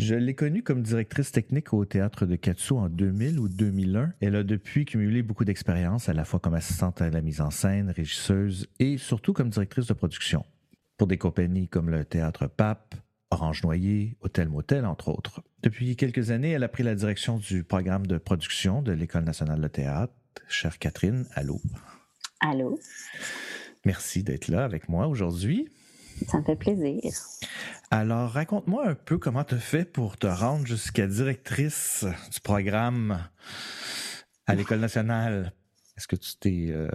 Je l'ai connue comme directrice technique au théâtre de Katsu en 2000 ou 2001. Elle a depuis cumulé beaucoup d'expérience, à la fois comme assistante à la mise en scène, régisseuse et surtout comme directrice de production. Pour des compagnies comme le théâtre Pape, Orange Noyer, Hôtel Motel, entre autres. Depuis quelques années, elle a pris la direction du programme de production de l'École nationale de théâtre. Chère Catherine, allô? Allô? Merci d'être là avec moi aujourd'hui. Ça me fait plaisir. Alors, raconte-moi un peu comment tu fait pour te rendre jusqu'à directrice du programme à l'École nationale. Est-ce que tu t'es euh,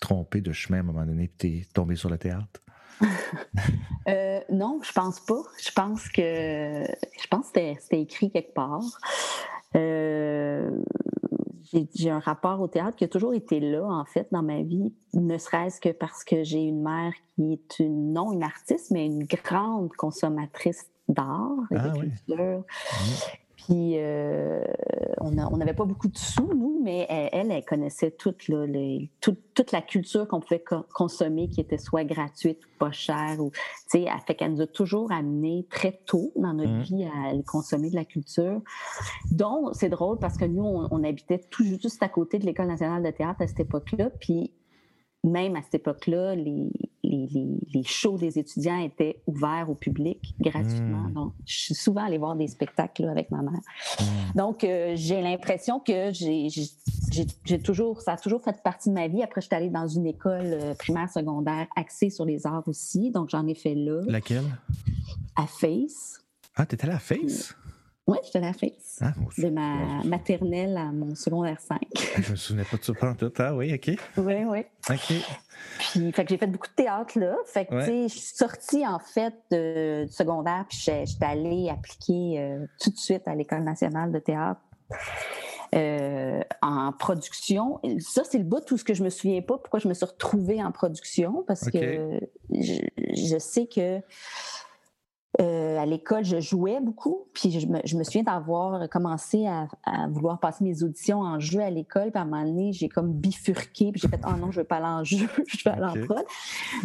trompé de chemin à un moment donné et t'es tombé sur le théâtre? euh, non, je pense pas. Je pense que je pense que c'était écrit quelque part. Euh, j'ai un rapport au théâtre qui a toujours été là, en fait, dans ma vie, ne serait-ce que parce que j'ai une mère qui est une, non une artiste, mais une grande consommatrice d'art et ah de culture. Mmh. Puis euh, on n'avait pas beaucoup de sous, nous, mais elle, elle, connaissait toute, les, toute, la culture qu'on pouvait consommer, qui était soit gratuite ou pas chère. Ou, elle fait qu'elle nous a toujours amené très tôt dans notre mmh. vie à consommer de la culture. Donc, c'est drôle parce que nous, on, on habitait tout juste à côté de l'École nationale de théâtre à cette époque-là. Puis même à cette époque-là, les, les, les, shows des étudiants étaient ouverts au public gratuitement. Hmm. Donc, je suis souvent allée voir des spectacles avec ma mère. Hmm. Donc, euh, j'ai l'impression que j'ai toujours, ça a toujours fait partie de ma vie. Après, je suis allée dans une école euh, primaire, secondaire axée sur les arts aussi. Donc, j'en ai fait là. Laquelle? À Face. Ah, t'étais allée à Face? Oui, j'étais à la face. Ah, de ma maternelle à mon secondaire 5. Ah, je me souvenais pas de ça pendant tout temps, oui, OK. Oui, oui. OK. Puis, fait que j'ai fait beaucoup de théâtre là. Fait que, tu sais, je suis sortie, en fait, de, du secondaire, puis j'étais allée appliquer euh, tout de suite à l'École nationale de théâtre. Euh, en production. Ça, c'est le bout de tout ce que je me souviens pas, pourquoi je me suis retrouvée en production, parce que je, je, sais que euh, à l'école, je jouais beaucoup, puis je me, je me souviens d'avoir commencé à, à, vouloir passer mes auditions en jeu à l'école, puis à un moment donné, j'ai comme bifurqué, puis j'ai fait « Oh non, je veux pas aller en jeu, je veux aller en prod ».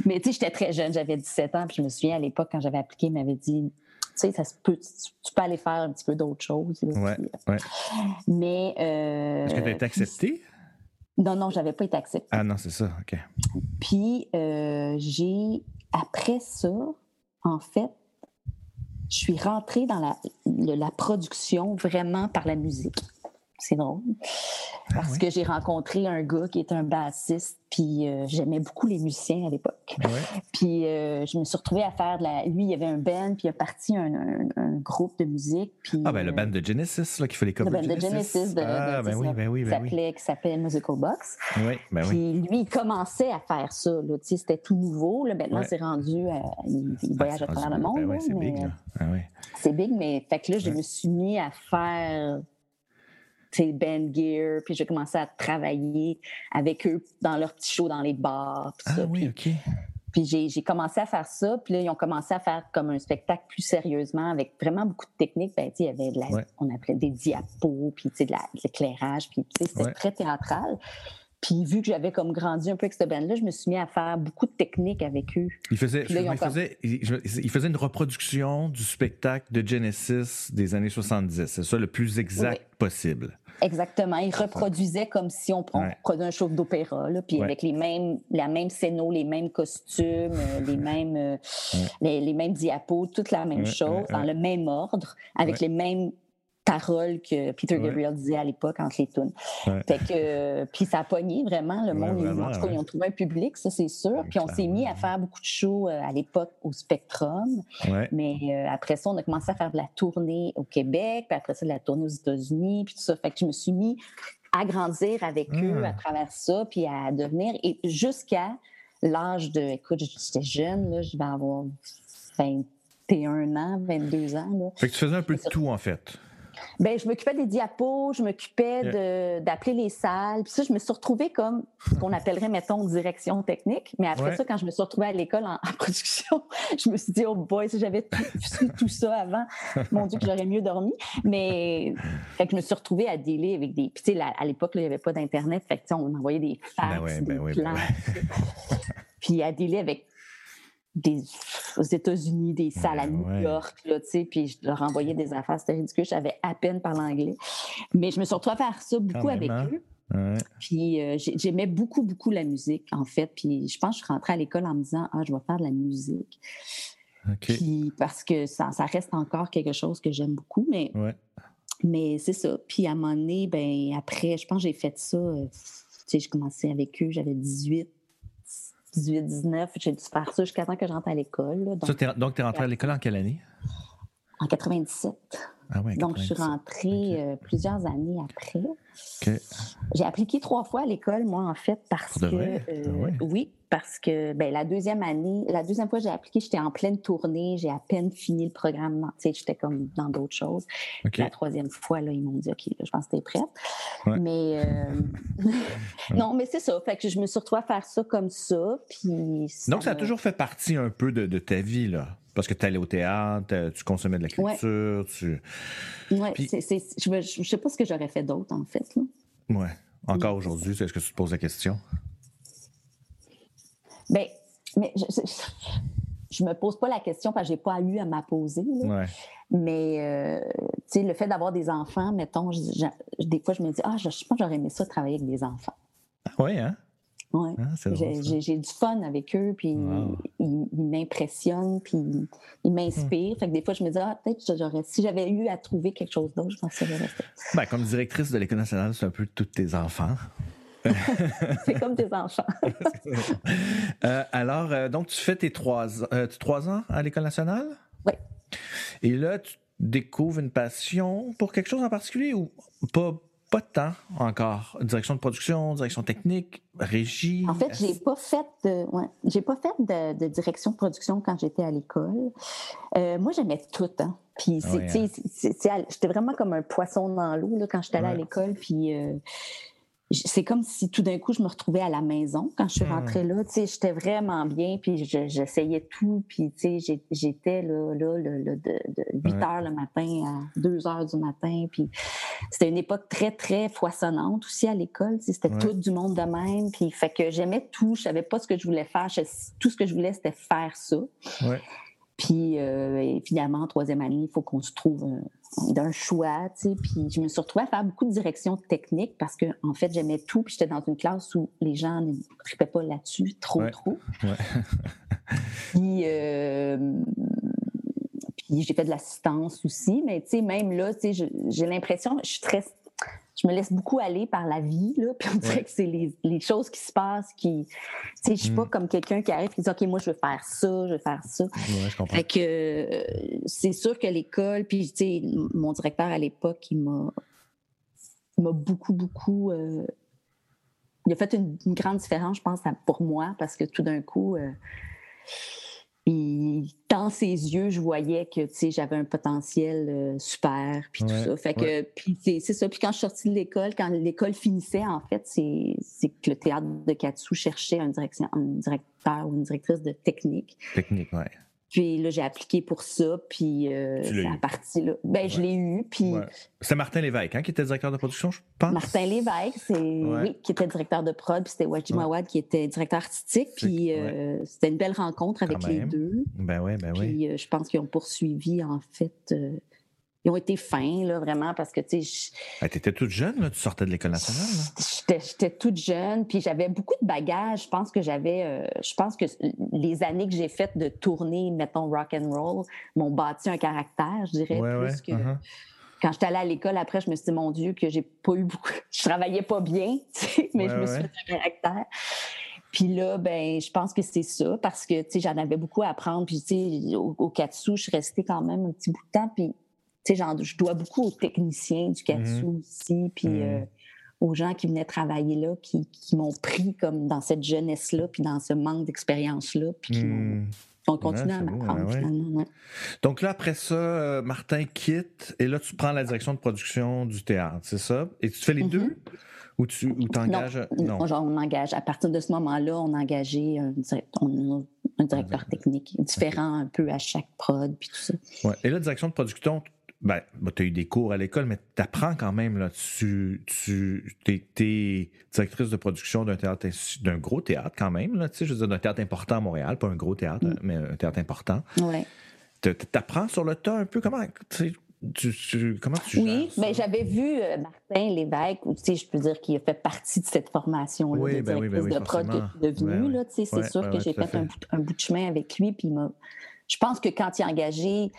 Mais tu sais, j'étais très jeune, j'avais 17 ans, puis je me souviens à l'époque, quand j'avais appliqué, il m'avait dit tu sais, ça se peut, tu, peux aller faire un petit peu d'autres choses. ouais, ouais. Mais. Euh, Est-ce que tu as été acceptée? Non, non, j'avais pas été acceptée. Ah non, c'est ça, OK. Puis, euh, j'ai, après ça, en fait, je suis rentrée dans la, la production vraiment par la musique. C'est drôle. Ah Parce que j'ai rencontré un gars qui est un bassiste, puis euh, j'aimais beaucoup les musiciens à l'époque. Puis euh, je me suis retrouvée à faire de la. Lui, il y avait un band, puis il a parti un, un, groupe de musique. Puis, ah, ben le band de Genesis, là, qui fait les covers. Le band de Genesis, de, ah, ben oui, ben oui, ben oui. Qui s'appelle Musical Box. Oui, ben puis lui, il commençait à faire ça. C'était tout nouveau. Là, maintenant, c'est rendu. Euh, il, il, voyage ah, à travers le monde. Ben c'est big, là. Ah, c'est big, mais fait que là, je me suis mis à faire band gear, puis j'ai commencé à travailler avec eux dans leurs petits shows dans les bars. ah ça, oui, puis, OK. Puis j'ai commencé à faire ça, puis là, ils ont commencé à faire comme un spectacle plus sérieusement, avec vraiment beaucoup de techniques. Ben, il y avait de la, on appelait des diapos, puis de l'éclairage, puis c'était très théâtral. Puis vu que j'avais comme grandi un peu avec cette band-là, je me suis mis à faire beaucoup de techniques avec eux. Il faisait, il, faisait, il, faisait une reproduction du spectacle de Genesis des années 70. C'est ça le plus exact possible. Exactement. Il reproduisait comme si on, on produisait un show d'opéra, puis avec les mêmes, la même scéno, les mêmes costumes, euh, les mêmes, euh, les, mêmes diapos, toute la même chose, dans le même ordre, avec les mêmes paroles que Peter Gabriel disait à l'époque entre les tunes. Fait que, euh, puis ça a pogné vraiment, le monde, en tout cas, ils ont trouvé un public, ça c'est sûr. Puis on s'est mis à faire beaucoup de shows à l'époque au Spectrum. Mais après ça, on a commencé à faire de la tournée au Québec, puis après ça, de la tournée aux États-Unis, puis tout ça. Fait que je me suis mis à grandir avec eux à hmm. travers ça, puis à devenir, et jusqu'à l'âge de. Écoute, j'étais jeune, là, je vais avoir 21 ans, 22 ans. Là. Fait que tu faisais un peu de tout, en fait. Ben, je m'occupais des diapos, je m'occupais d'appeler les salles. Puis ça, je me suis retrouvée comme ce qu'on appellerait, mettons, direction technique. Mais après ça, quand je me suis retrouvée à l'école en, production, je me suis dit, oh boy, si j'avais tout, tout, ça avant, mon Dieu, que j'aurais mieux dormi. Mais fait que je me suis retrouvée à dealer avec des. Puis tu sais, à l'époque, il n'y avait pas d'Internet. Fait que on envoyait des ben fax, des ben plans. Ben puis à dealer avec des, aux États-Unis, des salles à New York, là, puis je leur envoyais des affaires, c'était ridicule, j'avais à peine parlé anglais. Mais je me suis retrouvée à faire ça beaucoup avec hein? eux. Puis euh, j'aimais beaucoup, beaucoup la musique, en fait. Puis je pense que je suis rentrée à l'école en me disant Ah, je vais faire de la musique. Puis parce que ça, ça, reste encore quelque chose que j'aime beaucoup, mais, mais c'est ça. Puis à un moment donné, ben, après, je pense que j'ai fait ça. Euh, tu sais, j'ai commencé avec eux, j'avais 18, 18, 19. J'ai dû faire ça jusqu'à temps que je rentre à l'école. Donc, tu es rentré à l'école en quelle année? En 97. Ah Donc, je suis rentrée euh, plusieurs années après. J'ai appliqué trois fois à l'école, moi, en fait, parce que. Euh, ah oui, parce que ben, la deuxième année, la deuxième fois que j'ai appliqué, j'étais en pleine tournée, j'ai à peine fini le programme. J'étais comme dans d'autres choses. La troisième fois, là, ils m'ont dit OK, je pense que tu es prête. Mais euh, non, mais c'est ça. Fait que je me suis retrouvée à faire ça comme ça. Puis Donc, ça a toujours fait partie un peu de, ta vie, là. Parce que tu allais au théâtre, tu consommais de la culture, tu. Oui, je ne sais pas ce que j'aurais fait d'autre, en fait. Oui. Encore aujourd'hui, est-ce que tu te poses la question? Bien, mais je, ne me pose pas la question parce que j'ai pas eu à m'apposer. Mais euh, tu sais, le fait d'avoir des enfants, mettons, des fois je me dis ah, je, pense que j'aurais aimé ça travailler avec des enfants. Oui, hein? Oui. Ah, j'ai du fun avec eux, puis ils, m'impressionnent, puis ils m'inspirent. Fait que des fois, je me dis, ah, peut-être j'aurais, si j'avais eu à trouver quelque chose d'autre, je pense que j'aurais fait. Ben, comme directrice de l'École nationale, c'est un peu tous tes enfants. c'est comme tes enfants. Euh, alors, euh, donc, tu fais tes trois, euh, trois ans à l'École nationale? Oui. Et là, tu découvres une passion pour quelque chose en particulier ou pas, pas de temps encore. Direction de production, direction technique, régie. En fait, j'ai pas fait de, j'ai pas fait de, direction de production quand j'étais à l'école. Euh, moi, j'aimais tout. Hein. Puis, hein. j'étais vraiment comme un poisson dans l'eau quand j'étais allée à l'école. Puis, euh, c'est comme si tout d'un coup, je me retrouvais à la maison quand je suis hmm. rentrée là. Tu sais, j'étais vraiment bien, puis j'essayais tout. Puis, tu sais, j'étais là, là, de, 8 heures le matin à 2 heures du matin. Puis, c'était une époque très, très foisonnante aussi à l'école. Tu sais, c'était tout du monde de même. Puis, fait que j'aimais tout. Je savais pas ce que je voulais faire. tout ce que je voulais, c'était faire ça. Puis, euh, finalement, en troisième année, il faut qu'on se trouve d'un choix, tu sais. Puis je me suis retrouvée à faire beaucoup de direction technique parce que, en fait, j'aimais tout. Puis j'étais dans une classe où les gens ne tripaient pas là-dessus trop, trop. puis, euh, puis j'ai fait de l'assistance aussi. Mais, tu sais, même là, tu sais, j'ai l'impression, je suis très je me laisse beaucoup aller par la vie, là, puis on dirait que c'est les, choses qui se passent qui. Tu sais, je suis pas mm. comme quelqu'un qui arrive et qui dit OK, moi, je veux faire ça, je veux faire ça. Ouais, je comprends. Fait que euh, c'est sûr que l'école, puis, tu sais, mon directeur à l'époque, il m'a. m'a beaucoup, beaucoup. Euh, il a fait une, grande différence, je pense, pour moi, parce que tout d'un coup. Euh, puis dans ses yeux, je voyais que j'avais un potentiel euh, super, puis tout ça. Fait que puis c'est ça. Puis quand je suis sortie de l'école, quand l'école finissait, en fait, c'est que le théâtre de Katsu cherchait un, direction, un directeur ou une directrice de technique. Technique, oui. Puis là, j'ai appliqué pour ça, puis euh, c'est à partir là. Ben, je l'ai eu, puis... C'est Martin Lévesque, hein, qui était directeur de production, je pense? Martin Lévesque, c'est... Oui, qui était directeur de prod, puis c'était Wajim Awad qui était directeur artistique, puis euh, c'était une belle rencontre avec les deux. Ben oui, ben oui. Puis euh, je pense qu'ils ont poursuivi, en fait ils ont été fins, là, vraiment, parce que, tu sais... Étais toute jeune, là, tu sortais de l'École nationale, J'étais toute jeune, puis j'avais beaucoup de bagages. Je pense que j'avais... Euh, je pense que les années que j'ai faites de tournée, mettons, rock and roll, m'ont bâti un caractère, je dirais, plus que... Uh-huh. Quand j'étais allée à l'école, après, je me suis dit, mon Dieu, que j'ai pas eu beaucoup... Je travaillais pas bien, mais je me suis fait un caractère. Puis là, ben, je pense que c'est ça, parce que, tu sais, j'en avais beaucoup à apprendre. Puis, tu sais, au, au Katsu, je suis restée quand même un petit bout de temps. Puis tu sais, je dois beaucoup aux techniciens du Katsu mhm. aussi. Puis, mhm. euh, aux gens qui venaient travailler là, qui, m'ont pris comme dans cette jeunesse-là, puis dans ce manque d'expérience-là, puis qui m'ont on continue à m'apprendre finalement. Donc là, après ça, euh, Martin quitte et là, tu prends la direction de production du théâtre, c'est ça? Et tu fais les mm-hmm. deux? Ou tu t'engages? Non, non. on engage. À partir de ce moment-là, on a engagé un, un directeur technique différent un peu à chaque prod, puis tout ça. Ouais. Et la direction de production, ben, ben tu as eu des cours à l'école, mais tu apprends quand même. Là, tu tu es, directrice de production d'un théâtre, d'un gros théâtre quand même. Là, je veux dire, d'un théâtre important à Montréal, pas un gros théâtre, mm. mais un théâtre important. Ouais. Tu apprends sur le tas un peu comment. Tu, comment tu Oui, mais j'avais vu euh, Martin Lévesque, sais, je peux dire qu'il a fait partie de cette formation-là oui, de ben oui, ben de prod que devenu. c'est sûr que j'ai fait, un, un, bout de chemin avec lui. Puis je pense que quand il a engagé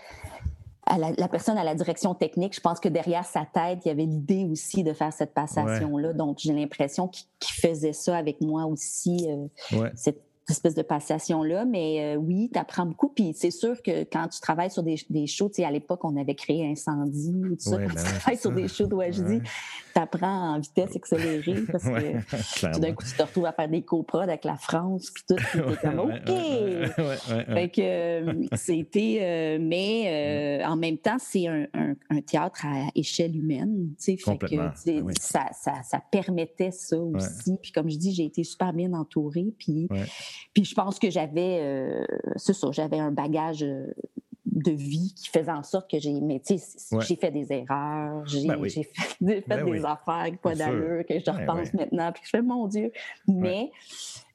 la, personne à la direction technique, je pense que derrière sa tête, il y avait l'idée aussi de faire cette passation-là. Donc, j'ai l'impression qu'il faisait ça avec moi aussi, euh, cette espèce de passation-là. Mais euh, oui, tu apprends beaucoup. Puis c'est sûr que quand tu travailles sur des, des shows, à l'époque, on avait créé Incendie ou tout ça. quand tu ben travailles sur des shows d'OHD, tu apprends en vitesse accélérée parce que tout d'un coup, tu te retrouves à faire des coprods avec la France, puis tout. Puis t'es comme OK! fait que euh, c'était. Euh, mais en même temps, c'est un, un, théâtre à échelle humaine. Fait que ça, ça, ça, permettait ça aussi. Puis comme je dis, j'ai été super bien entourée. Puis puis je pense que j'avais, euh, c'est ça, j'avais un bagage euh, de vie qui faisait en sorte que j'ai, mais tu sais, j'ai fait des erreurs, j'ai ben fait, ben des affaires pas d'allure, que je ben repense maintenant, puis je fais mon Dieu. Mais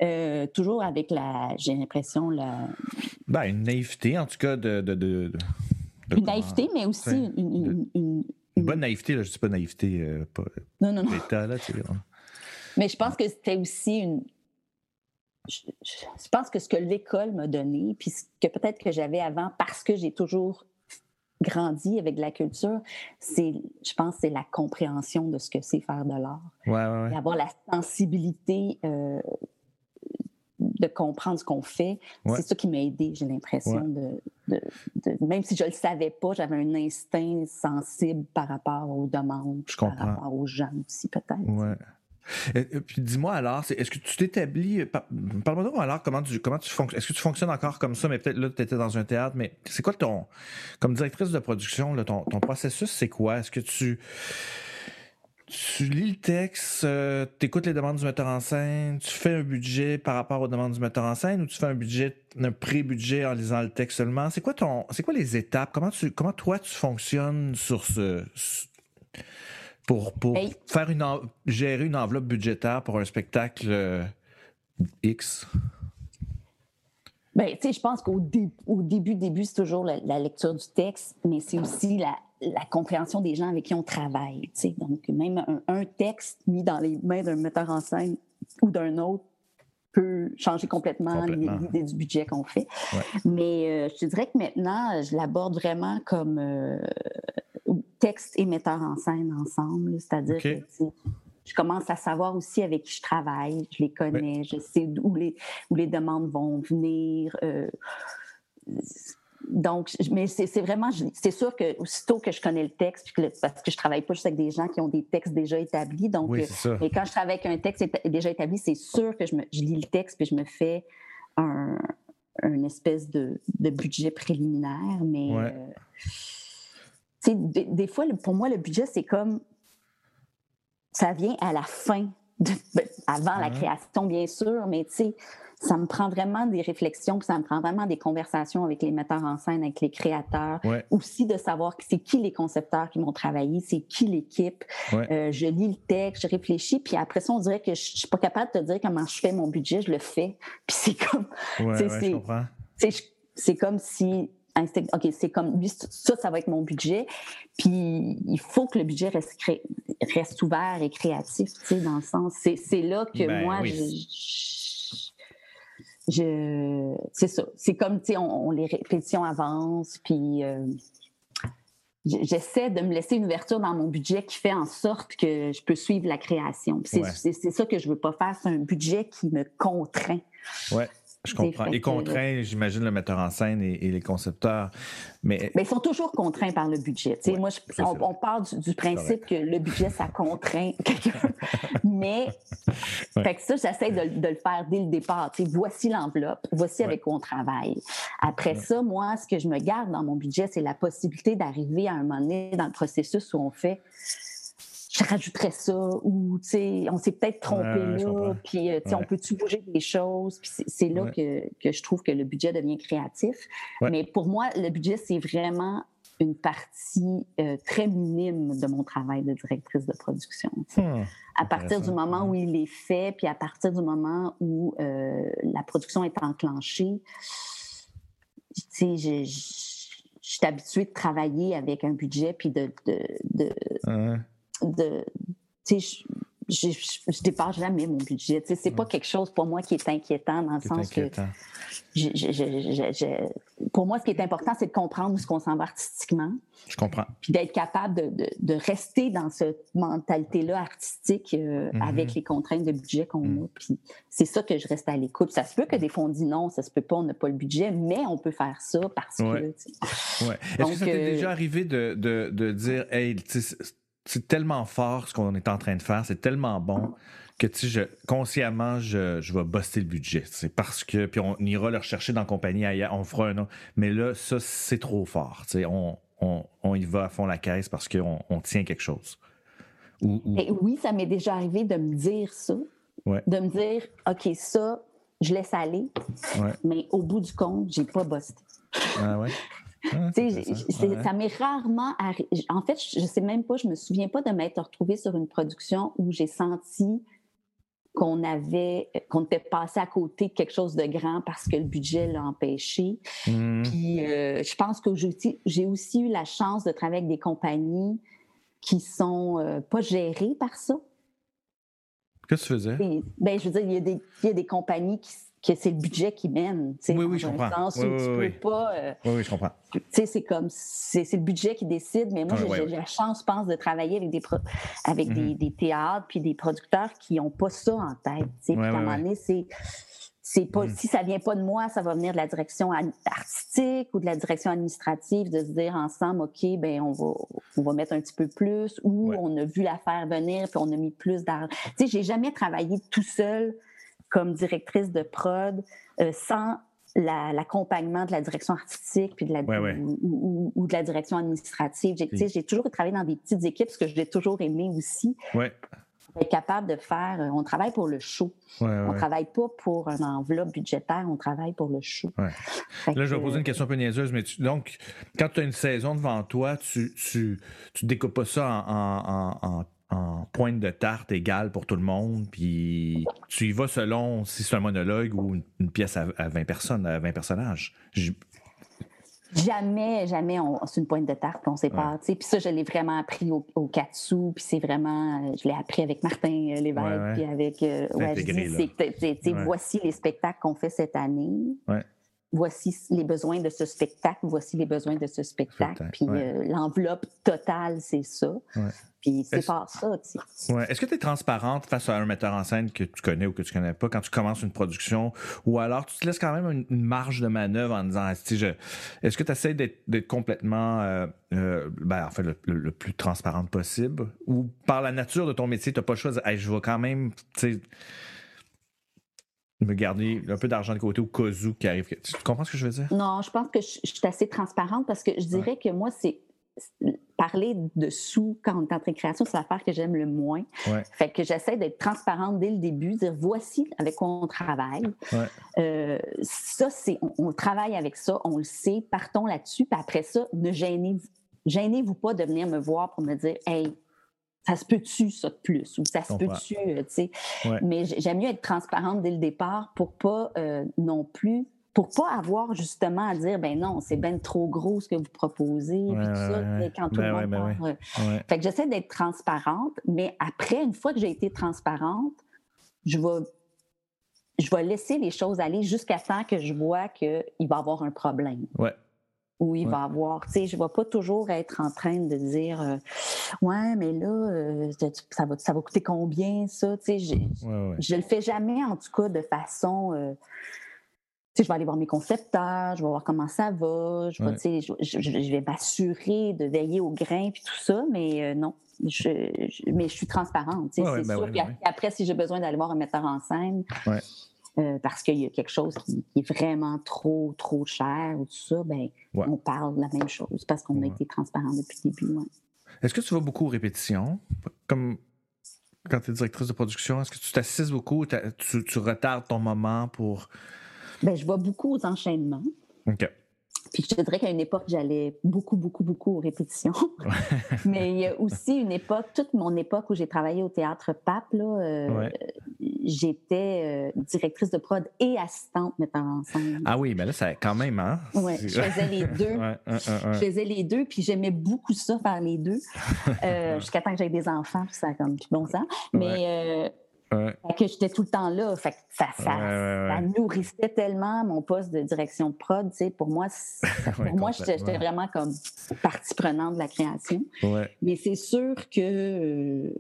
euh, toujours avec la, j'ai l'impression, la. Ben, une naïveté, en tout cas, de. de, de, une naïveté, mais aussi une, une, bonne naïveté, là, je ne dis pas naïveté, pas. Non, non, non. là, tu sais, mais je pense que c'était aussi une, je, pense que ce que l'école m'a donné, puis ce que peut-être que j'avais avant, parce que j'ai toujours grandi avec la culture, c'est, je pense, c'est la compréhension de ce que c'est faire de l'art. Ouais, ouais, Et avoir la sensibilité euh, de comprendre ce qu'on fait, c'est ça qui m'a aidé, j'ai l'impression. De, même si je ne le savais pas, j'avais un instinct sensible par rapport aux demandes, par rapport aux gens aussi, peut-être. Puis dis-moi alors, est-ce que tu t'établis. Parle-moi alors comment tu, comment tu fonctionnes. Est-ce que tu fonctionnes encore comme ça, mais peut-être là, tu étais dans un théâtre, mais c'est quoi ton. Comme directrice de production, ton, ton processus, c'est quoi? Est-ce que tu. Tu lis le texte, euh, tu écoutes les demandes du metteur en scène, tu fais un budget par rapport aux demandes du metteur en scène ou tu fais un budget, un pré-budget en lisant le texte seulement? C'est quoi ton, c'est quoi les étapes? Comment tu, comment toi tu fonctionnes sur ce, pour, pour faire une gérer une enveloppe budgétaire pour un spectacle euh, X? Bien, tu sais, je pense qu'au au début, début, c'est toujours la, lecture du texte, mais c'est aussi la, la, compréhension des gens avec qui on travaille. Tu sais. Donc, même un, texte mis dans les mains d'un metteur en scène ou d'un autre peut changer complètement, l'idée du budget qu'on fait. Mais euh, je te dirais que maintenant, je l'aborde vraiment comme euh, texte et metteur en scène ensemble. C'est-à-dire que je commence à savoir aussi avec qui je travaille, je les connais, je sais où les, où les demandes vont venir. Euh, donc, mais c'est vraiment, c'est sûr que aussitôt que je connais le texte, parce que je travaille pas juste avec des gens qui ont des textes déjà établis, donc, oui, euh, quand je travaille avec un texte déjà établi, c'est sûr que je, me, je, lis le texte puis je me fais un, une espèce de, de budget préliminaire, mais euh, des, fois, pour moi, le budget, c'est comme. Ça vient à la fin, ben, avant la création, bien sûr, mais tu sais, ça me prend vraiment des réflexions, ça me prend vraiment des conversations avec les metteurs en scène, avec les créateurs. Aussi de savoir c'est qui les concepteurs qui m'ont travaillé, c'est qui l'équipe. Euh, je lis le texte, je réfléchis, puis après ça, on dirait que je, ne suis pas capable de te dire comment je fais mon budget, je le fais. Puis c'est comme. c'est comme si OK, c'est comme ça, ça va être mon budget. Puis il faut que le budget reste, reste ouvert et créatif, tu sais, dans le sens. C'est là que ben moi, je, c'est ça. C'est comme, tu sais, on, les répétitions avancent, puis euh, j'essaie de me laisser une ouverture dans mon budget qui fait en sorte que je peux suivre la création. C'est ça que je veux pas faire, c'est un budget qui me contraint. Ouais. Je comprends. Et contraint, j'imagine, le metteur en scène et, les concepteurs. Mais... mais... ils sont toujours contraints par le budget. moi, on, part du, principe que le budget, ça contraint quelqu'un. mais fait que ça, j'essaie de, le faire dès le départ. voici l'enveloppe, voici avec quoi on travaille. Après ça, moi, ce que je me garde dans mon budget, c'est la possibilité d'arriver à un moment donné dans le processus où on fait je rajouterais ça ou on s'est peut-être trompé là, puis euh, on peut-tu bouger des choses, puis c'est là que, que, je trouve que le budget devient créatif. Mais pour moi, le budget, c'est vraiment une partie euh, très minime de mon travail de directrice de production. Hmm. À partir du moment où il est fait, puis à partir du moment où euh, la production est enclenchée, je, suis habituée de travailler avec un budget, puis de, de de je, je, je, dépasse jamais mon budget. C'est pas quelque chose pour moi qui est inquiétant dans le sens que pour moi, ce qui est important, c'est de comprendre où ce qu'on s'en va artistiquement. Je comprends. Puis d'être capable de, de, rester dans cette mentalité-là artistique euh, mm-hmm. avec les contraintes de budget qu'on mm. a. Puis c'est ça que je reste à l'écoute. Ça se peut que des fois on dit non, ça se peut pas, on n'a pas le budget, mais on peut faire ça parce que. Ouais. Est-ce que ça t'est euh, déjà arrivé de, de dire, hey, c'est tellement fort ce qu'on est en train de faire, c'est tellement bon que tu je, consciemment, je, je vais bosser le budget. C'est parce que, puis on ira le rechercher dans la compagnie ailleurs, on fera un autre. Mais là, ça, c'est trop fort. On, on, on, y va à fond la caisse parce qu'on on tient quelque chose. oui, ça m'est déjà arrivé de me dire ça. De me dire, OK, ça, je laisse aller. Mais au bout du compte, j'ai pas bossé. Ah ouais? Ah, ça m'est rarement arrivé. En fait, je ne sais même pas, je me souviens pas de m'être retrouvée sur une production où j'ai senti qu'on avait, qu'on était passé à côté de quelque chose de grand parce que le budget l'a empêché. Mmh. Puis euh, je pense que j'ai aussi eu la chance de travailler avec des compagnies qui sont euh, pas gérées par ça. Qu'est-ce que tu faisais? ben, je veux dire, il y, a des, il y a des compagnies qui que c'est le budget qui mène. Oui, oui, je comprends. Oui, oui, tu peux pas. Euh, oui, oui, je comprends. Tu sais, c'est comme c'est le budget qui décide, mais moi, j'ai la chance, je pense, de travailler avec des avec des, mm-hmm. des, théâtres puis des producteurs qui n'ont pas ça en tête. Puis à un moment donné, c'est. C'est pas, mm. Si ça vient pas de moi, ça va venir de la direction artistique ou de la direction administrative de se dire ensemble, OK, ben on va, on va mettre un petit peu plus ou on a vu l'affaire venir puis on a mis plus d'argent. Tu sais, j'ai jamais travaillé tout seul comme directrice de prod euh, sans l'accompagnement de la direction artistique puis de la, Ou, de la direction administrative. J'ai toujours travaillé dans des petites équipes, ce que je l'ai toujours aimé aussi. Ouais. Être capable de faire, euh, on travaille pour le show. on ne travaille pas pour un enveloppe budgétaire, on travaille pour le show. Là, je vais poser une question un peu niaiseuse, mais donc, quand tu as une saison devant toi, tu tu, tu découpes pas ça en, en en pointe de tarte égale pour tout le monde, puis tu y vas selon si c'est un monologue ou une, pièce à, 20 personnes, à 20 personnages. Jamais, jamais on, c'est une pointe de tarte qu'on sépare. Puis ça, je l'ai vraiment appris au, au Katsu, puis c'est vraiment, je l'ai appris avec Martin euh, Lévesque, puis avec. Euh, voici les spectacles qu'on fait cette année. Voici les besoins de ce spectacle, voici les besoins de ce spectacle. Puis euh, l'enveloppe totale, c'est ça. Puis c'est pas ça. Ouais. Est-ce que tu es transparente face à un metteur en scène que tu connais ou que tu connais pas quand tu commences une production? Ou alors tu te laisses quand même une, marge de manœuvre en disant, est-ce que tu essaies d'être complètement, euh, euh, ben, en fait, le, plus transparente possible? Ou par la nature de ton métier, tu n'as pas le choix de dire, je vais quand même, me garder un peu d'argent de côté au cas où qui arrive. Tu comprends ce que je veux dire? Non, je pense que je, suis assez transparente parce que je dirais que moi, c'est parler de sous quand on est en train de création, c'est l'affaire que j'aime le moins. Fait que j'essaie d'être transparente dès le début, dire voici avec quoi on travaille. Euh, ça, c'est on, travaille avec ça, on le sait, partons là-dessus. Puis après ça, ne gênez, gênez-vous pas de venir me voir pour me dire Hey, ça se peut-tu ça de plus? Ou ça se peut-tu, euh, tu sais? Mais j'aime mieux être transparente dès le départ pour pas euh, non plus pour pas avoir justement à dire ben non c'est bien trop gros ce que vous proposez tout ça quand tout le ben monde ben euh, fait que j'essaie d'être transparente mais après une fois que j'ai été transparente je vais je vais laisser les choses aller jusqu'à temps que je vois qu'il va y avoir un problème. Ouais où il va avoir, tu sais, je ne vais pas toujours être en train de dire, euh, ouais, mais là, euh, ça, va, ça va coûter combien, ça, tu sais, je, ne le fais jamais, en tout cas, de façon, euh, je vais aller voir mes concepteurs, je vais voir comment ça va, je vais, je, vais m'assurer de veiller au grain puis tout ça, mais non. Je, mais je suis transparente. c'est ben sûr qu'après, si j'ai besoin d'aller voir un metteur en scène, euh, parce qu'il y a quelque chose qui, est vraiment trop, trop cher ou tout ça, ben, on parle de la même chose parce qu'on a été transparent depuis le début. Est-ce que tu vas beaucoup aux répétitions? Comme quand tu es directrice de production, est-ce que tu t'assises beaucoup, tu, tu, retardes ton moment pour. Ben, je vois beaucoup aux enchaînements. OK. Puis je te dirais qu'à une époque, j'allais beaucoup, beaucoup, beaucoup aux répétitions. Mais il y a aussi une époque, toute mon époque où j'ai travaillé au théâtre Pape, euh, j'étais euh, directrice de prod et assistante mettant en scène. Ah oui, mais là, ça quand même, hein? Oui, je faisais les deux. je faisais les deux, puis j'aimais beaucoup ça, faire les deux, euh, jusqu'à temps que j'aie des enfants, puis ça comme bon sens. Mais que j'étais tout le temps là. Fait ça, ça, nourrissait tellement mon poste de direction de prod. Pour moi, pour moi j'étais vraiment comme partie prenante de la création. Mais c'est sûr que euh,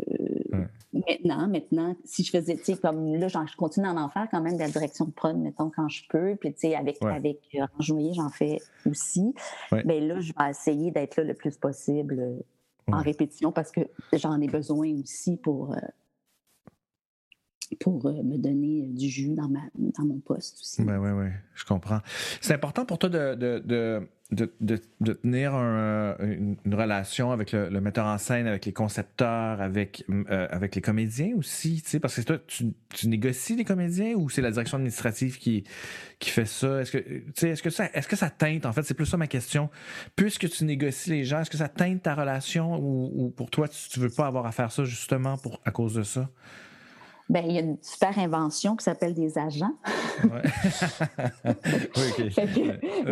maintenant, maintenant, si je faisais, tu comme là, je continue d'en faire quand même de la direction de prod, mettons, quand je peux. Puis, tu sais, avec, avec euh, j'en fais aussi. Mais là, je vais essayer d'être là le plus possible euh, en répétition parce que j'en ai besoin aussi pour pour euh, me donner euh, du jus dans, ma, dans mon poste aussi. Oui, oui, oui, je comprends. C'est important pour toi de, de, de, de, de tenir un, une, relation avec le, metteur en scène, avec les concepteurs, avec, euh, avec les comédiens aussi, tu parce que toi, tu, tu négocies les comédiens ou c'est la direction administrative qui, qui fait ça? Est-ce que, tu est-ce que ça, ça teinte, en fait, c'est plus ça ma question. Puisque tu négocies les gens, est-ce que ça teinte ta relation ou, ou pour toi, tu, ne veux pas avoir à faire ça justement pour, à cause de ça? Ben, il y a une super invention qui s'appelle des agents.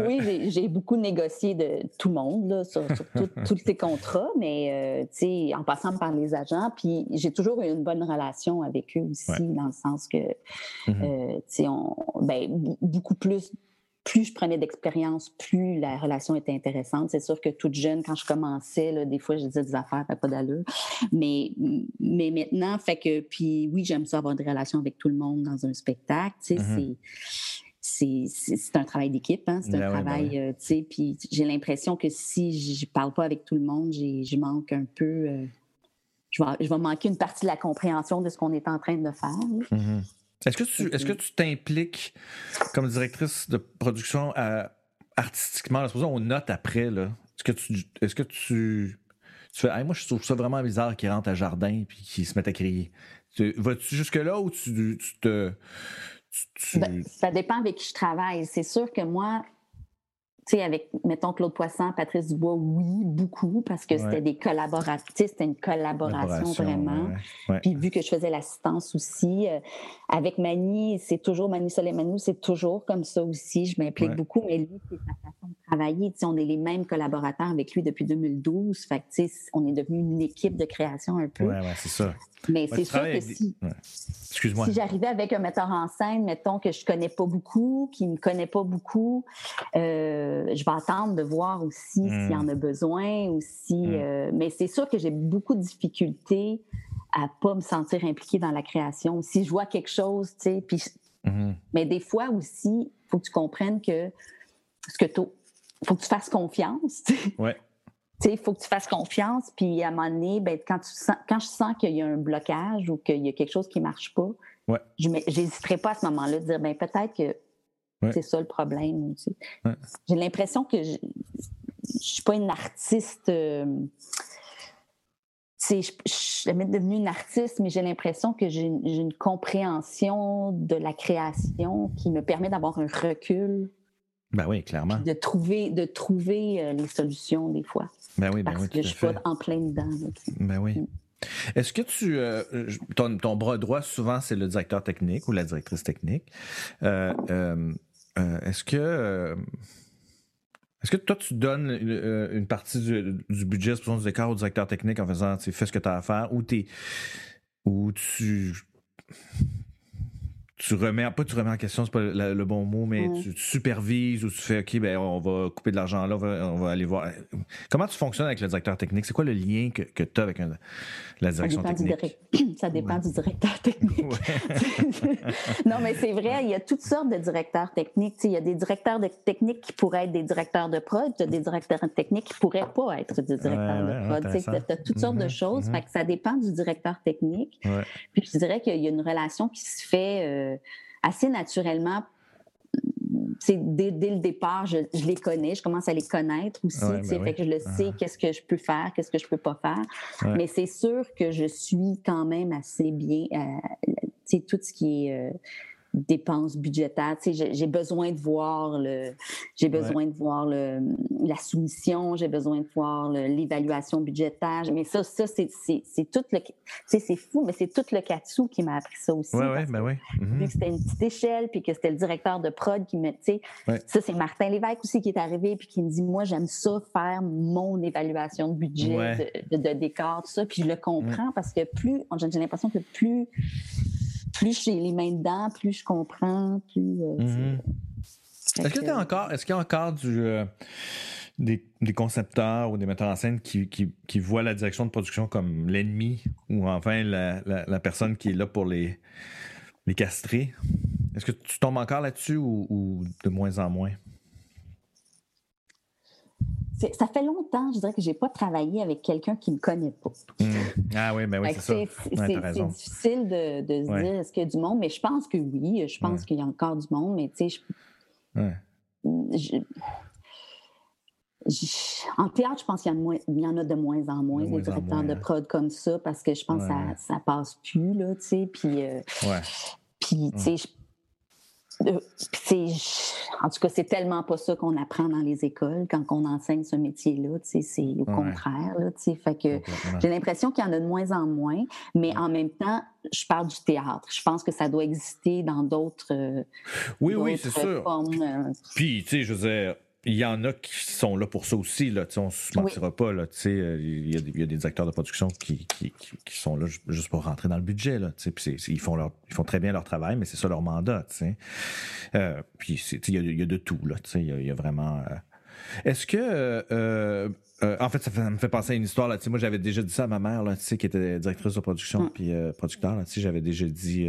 oui, j'ai beaucoup négocié de tout le monde là, sur, tous ces contrats, mais euh, en passant par les agents, puis j'ai toujours eu une bonne relation avec eux aussi, dans le sens que, mm-hmm. euh, on, ben, beaucoup plus plus je prenais d'expérience, plus la relation était intéressante. C'est sûr que toute jeune, quand je commençais, là, des fois, je disais des affaires, pas d'allure. Mais, mais maintenant, fait que, puis oui, j'aime ça avoir des relations avec tout le monde dans un spectacle. Tu sais, mm-hmm. c'est un travail d'équipe, hein? c'est un ben ben travail, euh, tu sais, puis j'ai l'impression que si je parle pas avec tout le monde, je manque un peu, euh, je, vais, je vais manquer une partie de la compréhension de ce qu'on est en train de faire. Mm-hmm. Est-ce que tu est-ce que tu t'impliques comme directrice de production à, artistiquement, là, on note après, là. Est-ce que tu est-ce que tu, tu fais moi je trouve ça vraiment bizarre qu'ils rentrent à jardin puis qu'ils se mettent à crier. Vas-tu jusque-là ou tu, te. Ben, ça dépend avec qui je travaille. C'est sûr que moi, tu sais, avec, mettons, Claude Poisson, Patrice Dubois, oui, beaucoup, parce que c'était des collaborateurs, c'était une collaboration, vraiment. Puis vu que je faisais l'assistance aussi, euh, avec Mani, c'est toujours, Mani Soleimanou, c'est toujours comme ça aussi, je m'implique beaucoup, mais lui, c'est sa façon de travailler. Tu sais, on est les mêmes collaborateurs avec lui depuis 2012, fait que, tu sais, on est devenu une équipe de création un peu. Oui, ouais, c'est ça. Mais c'est sûr que si, si j'arrivais avec un metteur en scène, mettons que je connais pas beaucoup, qui me connaît pas beaucoup, euh, je vais attendre de voir aussi s'il y en a hmm. besoin ou si. Hmm. Euh, mais c'est sûr que j'ai beaucoup de difficultés à pas me sentir impliquée dans la création. Si je vois quelque chose, tu sais, puis. Hmm. Mais des fois aussi, il faut que tu comprennes que ce que faut que tu fasses confiance. Ouais il faut que tu fasses confiance, puis à un moment donné, ben, quand, tu sens, quand je sens qu'il y a un blocage ou qu'il y a quelque chose qui ne marche pas, je n'hésiterai pas à ce moment-là de dire ben, peut-être que c'est ça le problème. J'ai l'impression que je ne suis pas une artiste. Euh, je, je, suis devenue une artiste, mais j'ai l'impression que j'ai une compréhension de la création qui me permet d'avoir un recul ben oui, clairement. De trouver, de trouver euh, les solutions des fois. Ben oui, ben parce oui, que je suis pas en plein dedans. ben oui. Est-ce que tu. Euh, ton, bras droit, souvent, c'est le directeur technique ou la directrice technique. Euh, est-ce que. est-ce que toi, tu donnes une, partie du, budget, du décor au directeur technique en faisant, tu fais ce que tu as à faire ou, es, ou tu tu remets, pas tu remets en question, c'est pas le, bon mot, mais tu, supervises ou tu fais, OK, ben, on va couper de l'argent là, on va, aller voir. Comment tu fonctionnes avec le directeur technique? C'est quoi le lien que, que tu as avec la direction ça technique? ça dépend du directeur technique. non, mais c'est vrai, il y a toutes sortes de directeurs techniques. il y a des directeurs de technique qui pourraient être des directeurs de prod, tu as des directeurs techniques qui pourraient pas être des directeurs de prod. tu as toutes sortes de mm-hmm, choses. Mm-hmm. ça dépend du directeur technique. Puis je dirais qu'il y a une relation qui se fait euh, assez naturellement Dès, dès, le départ, je, les connais, je commence à les connaître aussi. Ben fait que je le sais, ah. qu'est-ce que je peux faire, qu'est-ce que je peux pas faire. Mais c'est sûr que je suis quand même assez bien, euh, tout ce qui est euh, dépenses budgétaires. Tu sais, j'ai besoin de voir le, j'ai besoin de voir le, la soumission, j'ai besoin de voir l'évaluation budgétaire. Mais ça, ça c'est tout le, tu sais, c'est fou, mais c'est tout le Katsu qui m'a appris ça aussi. Oui, oui, ben oui. Vu que c'était une petite échelle, puis que c'était le directeur de prod qui me, tu sais, ça c'est Martin Lévesque aussi qui est arrivé, puis qui me dit, moi j'aime ça faire mon évaluation de budget, de, décor, tout ça, puis je le comprends parce que plus, j'ai l'impression que plus plus j'ai les mains dedans, plus je comprends, plus. Euh, mhm. Est-ce que tu encore, est-ce qu'il y a encore du, euh, des, concepteurs ou des metteurs en scène qui, qui, voient la direction de production comme l'ennemi ou enfin la, la, personne qui est là pour les, les castrer? Est-ce que tu tombes encore là-dessus ou de moins en moins? Ça fait longtemps, je dirais, que je n'ai pas travaillé avec quelqu'un qui ne me connaît pas. Hmm. Ah oui, ben oui, c'est ça. C'est difficile de, de se dire est-ce qu'il y a du monde, mais je pense que oui. Je pense qu'il y a encore du monde, mais tu sais, je, en théâtre, je pense qu'il y, y, en a de moins en moins, des directeurs de prod comme ça, parce que je pense que ça, ça passe plus, là, tu sais. Puis, euh, puis tu sais, euh, en tout cas, c'est tellement pas ça qu'on apprend dans les écoles quand on enseigne ce métier-là. C'est au contraire. Là, fait que j'ai l'impression qu'il y en a de moins en moins, mais en même temps, je parle du théâtre. Je pense que ça doit exister dans d'autres. Euh, oui, oui, c'est sûr. Euh, Puis, tu sais, je veux dire, il y en a qui sont là pour ça aussi. Là, on ne se mentira pas. Là, euh, il, y a, il y a des acteurs de production qui, qui, qui, sont là juste pour rentrer dans le budget. Là, ils, font leur, ils font très bien leur travail, mais c'est ça leur mandat. Euh, puis il y, a, il y a de tout. Là, il, y a, il y a vraiment. Euh... Est-ce que. Euh, en fait, ça, me fait penser à une histoire. Là, moi, j'avais déjà dit ça à ma mère, là, qui était directrice de production mm. puis producteur. J'avais déjà dit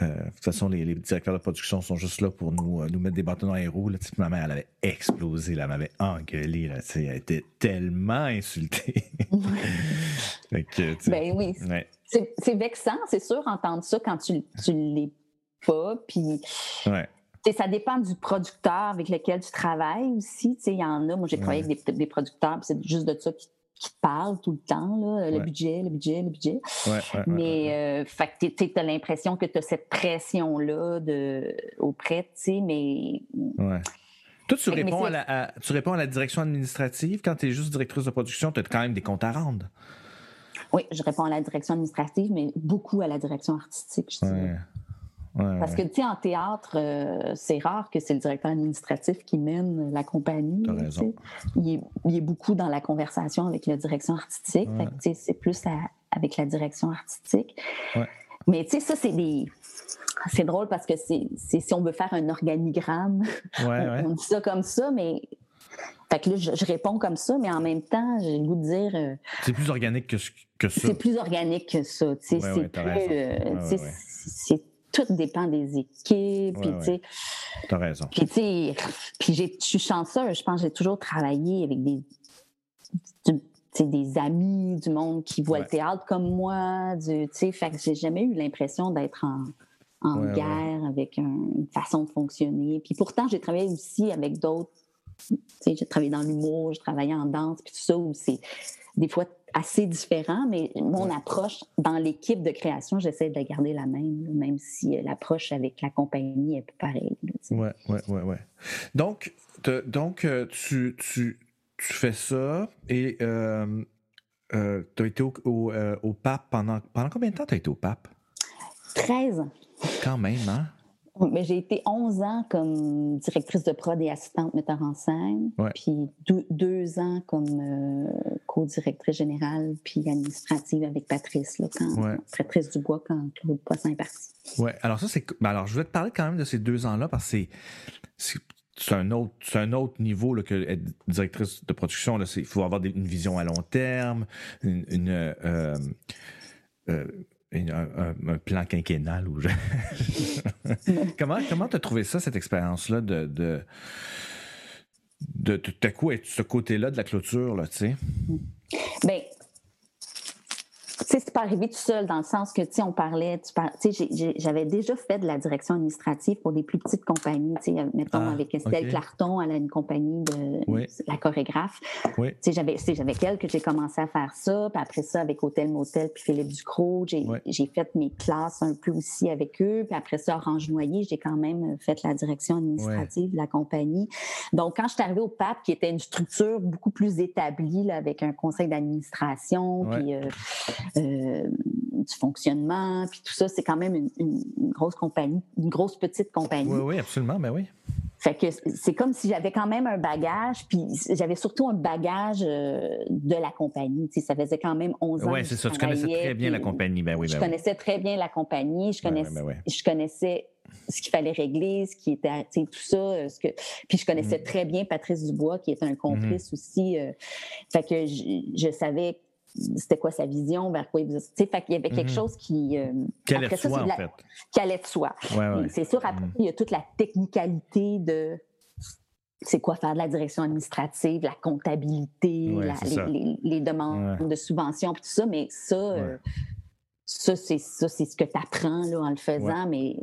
de toute façon, les, directeurs de production sont juste là pour nous, euh, nous mettre des bâtons dans les roues. Là. Ma mère, elle avait explosé, elle m'avait engueulé. Là, elle était tellement insultée. ben oui. C'est vexant, c'est sûr, entendre ça quand tu ne l'es pas. Puis, ça dépend du producteur avec lequel tu travailles aussi. Il y en a, moi j'ai travaillé avec des, des producteurs, c'est juste de ça qui qui te parle tout le temps, là, le budget, le budget, le budget. mais euh, tu as l'impression que tu as cette pression-là auprès, tu sais, mais. Toi, tu réponds, à la, tu réponds à la direction administrative. Quand tu es juste directrice de production, tu as quand même des comptes à rendre. Oui, je réponds à la direction administrative, mais beaucoup à la direction artistique, je dirais. Parce que, tu sais, en théâtre, euh, c'est rare que c'est le directeur administratif qui mène la compagnie. raison. Il est, beaucoup dans la conversation avec la direction artistique. c'est plus avec la direction artistique. Mais, tu sais, ça, c'est des. C'est drôle parce que c'est si on veut faire un organigramme, on, dit ça comme ça, mais fait que là, je, réponds comme ça, mais en même temps, j'ai le goût de dire. Euh, c'est plus organique que, que ça. C'est plus organique que ça. c'est plus tout dépend des équipes. puis, tu sais. T'as raison. Puis, tu sais, puis je suis chanceuse. Je pense que j'ai toujours travaillé avec des, des amis, du monde qui voit le théâtre comme moi. Tu sais, fait que j'ai jamais eu l'impression d'être en, en guerre avec une façon de fonctionner. Puis pourtant, j'ai travaillé aussi avec d'autres. Tu sais, j'ai travaillé dans l'humour, j'ai travaillé en danse, puis tout ça, où c'est des fois assez différent, mais mon approche dans l'équipe de création, j'essaie de garder la même, même si euh, l'approche avec la compagnie est pareille. Oui, oui, oui, ouais. Donc, donc euh, tu, tu, tu, fais ça et euh, tu as été au, au, pape pendant, pendant combien de temps tu as été au pape? 13 ans. Quand même, hein? Mais j'ai été 11 ans comme directrice de prod et assistante metteur en scène, puis deux, ans comme euh, co-directrice générale puis administrative avec Patrice, là, quand, Patrice Dubois, quand Claude Poisson est parti. Oui, alors ça, c'est. Ben alors, je vais te parler quand même de ces deux ans-là parce que c'est c'est un autre un autre niveau là, que être directrice de production il faut avoir une vision à long terme une, euh, euh, un, plan quinquennal ou comment comment t'as trouvé ça cette expérience là de de de tout à coup être ce côté là de la clôture là tu sais? Ben arrivé tout seul dans le sens que, tu sais, on parlait, tu sais, j'avais déjà fait de la direction administrative pour des plus petites compagnies, tu sais, mettons, ah, avec Estelle Clarton, elle a une compagnie de la chorégraphe. Tu sais, j'avais, avec elle que j'ai commencé à faire ça, puis après ça, avec Hôtel Motel, puis Philippe Ducrot, j'ai fait mes classes un peu aussi avec eux, puis après ça, Orange Noyer, j'ai quand même fait la direction administrative de la compagnie. Donc, quand je suis arrivée au PAP, qui était une structure beaucoup plus établie, là, avec un conseil d'administration, puis... Euh, euh, du fonctionnement, puis tout ça, c'est quand même une, grosse compagnie, une grosse petite compagnie. Oui, oui, absolument, ben oui. Fait que c'est comme si j'avais quand même un bagage, puis j'avais surtout un bagage euh, de la compagnie. Tu sais, ça faisait quand même 11 ans. Oui, c'est ça. Tu connaissais très bien la compagnie. Ben oui, ben je connaissais très bien la compagnie. Je connaissais, ben je connaissais ce qu'il fallait régler, ce qui était, tu sais, tout ça. Euh, ce que... Puis je connaissais mm. très bien Patrice Dubois, qui était un complice mm-hmm. aussi. fait que je savais c'était quoi sa vision, vers quoi il vous. Fait qu'il y avait quelque mhm. chose qui. Euh, qui allait de soi, en fait. Qui allait de soi. C'est sûr, après, mhm. il y a toute la technicalité de c'est quoi faire de la direction administrative, la comptabilité, les, demandes de subventions, tout ça, mais ça, euh, ça, c'est ça, c'est ce que tu apprends là, en le faisant, mais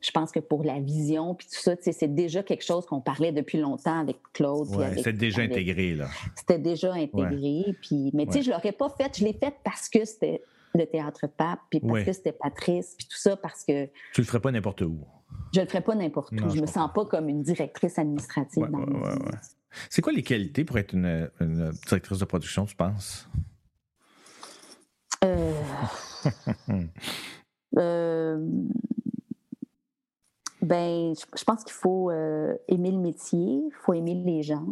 je pense que pour la vision, puis tout ça, c'est déjà quelque chose qu'on parlait depuis longtemps avec Claude. c'était déjà intégré, là. C'était déjà intégré. Puis, mais tu sais, je ne l'aurais pas fait. Je l'ai fait parce que c'était le théâtre pape, puis parce que c'était Patrice, puis tout ça, parce que. Tu le ferais pas n'importe où. Je le ferais pas n'importe où. Je, me sens pas comme une directrice administrative dans C'est quoi les qualités pour être une, directrice de production, tu penses? Euh... euh ben, je pense qu'il faut euh, aimer le métier, il faut aimer les gens,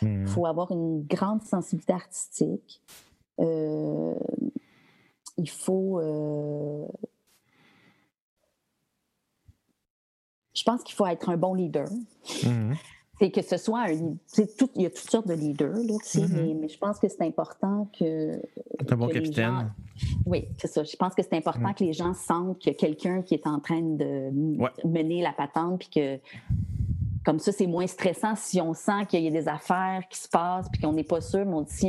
il mmh. faut avoir une grande sensibilité artistique. Euh, il faut. Euh, je pense qu'il faut être un bon leader. Mmh c'est que ce soit un. Tout, il y a toutes sortes de leaders, là, mm-hmm. mais, je pense que c'est important que. un bon capitaine. oui, c'est ça. Je pense que c'est important mm. que les gens sentent qu'il y a quelqu'un qui est en train de mener la patente, puis que comme ça, c'est moins stressant si on sent qu'il y a des affaires qui se passent puis qu'on n'est pas sûr, mais on dit s'il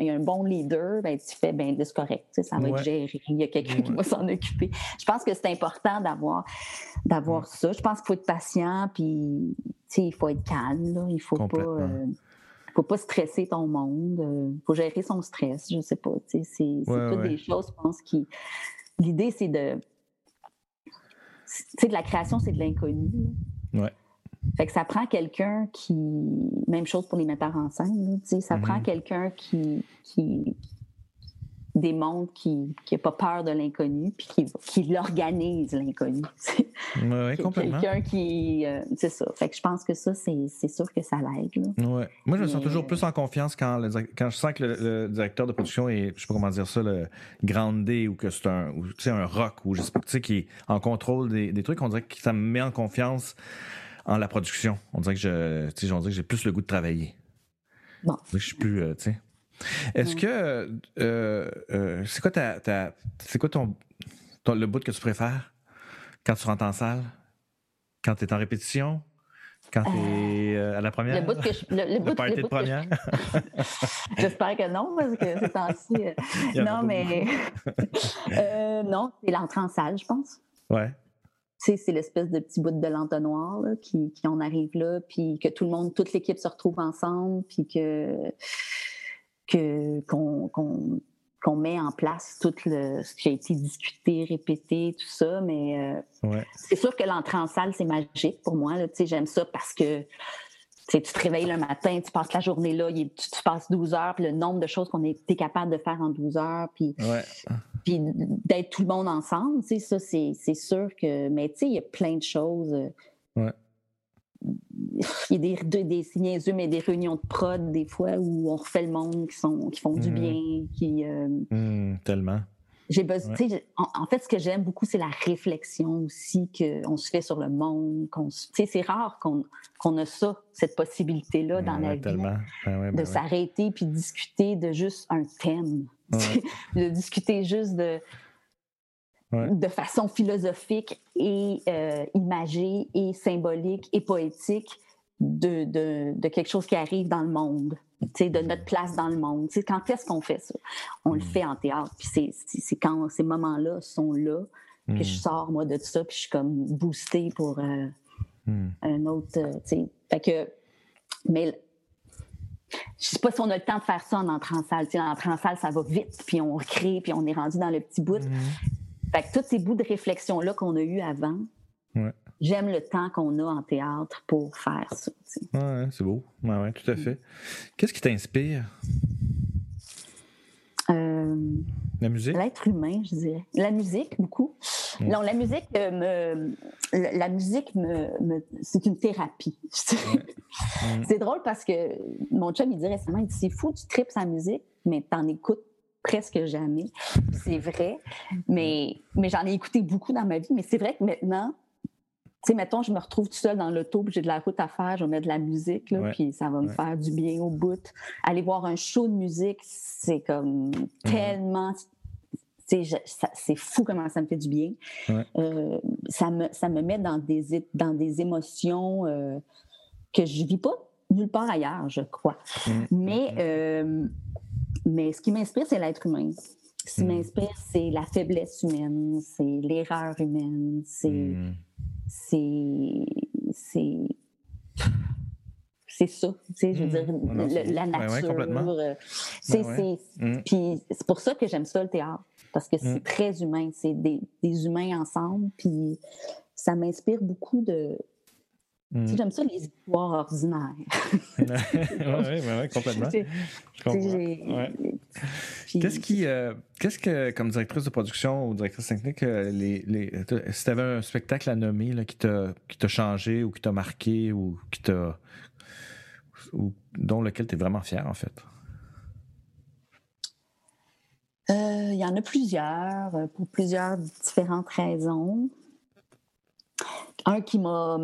y, a un bon leader, ben, tu fais, ben, c'est correct, ça va être géré, il y a quelqu'un qui va s'en occuper. Je pense que c'est important d'avoir, d'avoir ça. Je pense qu'il faut être patient, puis il faut être calme, là. il faut pas... Euh, faut pas stresser ton monde, il euh, faut gérer son stress, je sais pas. C'est toutes des choses, je pense, qui. L'idée, c'est de. Tu sais, de la création, c'est de l'inconnu. Ouais. Fait que ça prend quelqu'un qui. Même chose pour les metteurs en scène, ça prend mm-hmm. quelqu'un qui, qui, démontre qu'il n'a pas peur de l'inconnu, puis qui, qui l'organise, l'inconnu. Oui, complètement. Quelqu'un qui. Euh, c'est ça. Fait que je pense que ça, c'est sûr que ça l'aide. Ouais. Moi, je me sens toujours euh, plus en confiance quand, quand je sens que le, directeur de production est, je sais pas comment dire ça, le D ou que c'est un, ou, un rock, ou je sais pas, qui est en contrôle des, des trucs. On dirait que ça me met en confiance en la production. On dirait que je, tu sais, on dirait que j'ai plus le goût de travailler. Bon. Je suis plus, euh, tu sais. Est-ce que euh, euh, c'est quoi ta, c'est quoi ton, le bout que tu préfères quand tu rentres en salle, quand tu es en répétition, quand tu es à la première? Le bout que je, le, bout, le de première? J'espère que non, parce que c'est temps-ci. non, mais non, c'est l'entrée en salle, je pense. Ouais c'est l'espèce de petit bout de l'entonnoir qui, qui on arrive là, puis que tout le monde, toute l'équipe se retrouve ensemble, puis que qu'on met en place tout le, ce qui a été discuté, répété, tout ça. Mais euh, c'est sûr que l'entrée en salle, c'est magique pour moi. J'aime ça parce que tu te réveilles le matin, tu passes la journée là, tu, passes 12 heures, puis le nombre de choses qu'on est capable de faire en 12 heures. Puis, Puis d'être tout le monde ensemble, tu sais, ça, c'est sûr que. Mais tu sais, il y a plein de choses. Euh, ouais. Il y a des, des, des mais des réunions de prod, des fois, où on refait le monde, qui, sont, qui font du mm-hmm. bien, qui. Euh, mm, tellement. J'ai besoin, en, fait, ce que j'aime beaucoup, c'est la réflexion aussi qu'on se fait sur le monde. c'est rare qu'on qu'on a ça, cette possibilité-là dans la vie, ben de ben s'arrêter puis discuter de juste un thème, de discuter juste de de façon philosophique et euh, imagée et symbolique et poétique de, de, de, quelque chose qui arrive dans le monde, de notre place dans le monde. quand est-ce qu'on fait ça? On le mm. fait en théâtre. Puis c'est quand ces moments-là sont là que je mm. sors, moi, de ça, puis je suis comme boostée pour euh, mm. un autre. Euh, fait que, mais je sais pas si on a le temps de faire ça en entrant en salle. en entrant en salle, ça va vite, puis on recrée, puis on est rendu dans le petit bout. Fait que tous ces bouts de réflexion-là qu'on a eu avant, j'aime le temps qu'on a en théâtre pour faire ça. Ouais, c'est beau. Ouais, ouais, tout à fait. Qu'est-ce qui t'inspire? Euh, la musique? L'être humain, je dirais. La musique, beaucoup. Non, la musique me. La musique me. c'est une thérapie. c'est drôle parce que mon chum, il dit récemment il dit, c'est fou, tu tripes sa musique, mais t'en écoutes presque jamais. C'est vrai. Mais, mais j'en ai écouté beaucoup dans ma vie. Mais c'est vrai que maintenant, tu sais, mettons, je me retrouve tout seul dans l'auto, puis j'ai de la route à faire, je vais mettre de la musique, là, puis ça va me faire du bien au bout. Aller voir un show de musique, c'est comme tellement c'est fou comment ça me fait du bien. Euh, ça, me, ça me met dans des, dans des émotions euh, que je ne vis pas nulle part ailleurs, je crois. Mm. Mais, euh, mais ce qui m'inspire, c'est l'être humain. Ce qui mm. m'inspire, c'est la faiblesse humaine, c'est l'erreur humaine, c'est. C'est c'est ça, tu sais, je veux dire, mmh. la nature. Euh, c'est, mmh. Puis c'est pour ça que j'aime ça le théâtre, parce que c'est mmh. très humain, c'est des, des, humains ensemble, puis ça m'inspire beaucoup de, Mm. J'aime ça, les histoires ordinaires. oui, ouais, Qu'est-ce qui, euh, qu'est-ce que, comme directrice de production ou directrice technique, euh, les, les, si tu avais un spectacle à nommer là, qui, t'a, qui t'a changé ou qui t'a marqué ou qui t'a. ou dont lequel tu es vraiment fier, en fait? Euh, il y en a plusieurs, pour plusieurs différentes raisons. Un qui m'a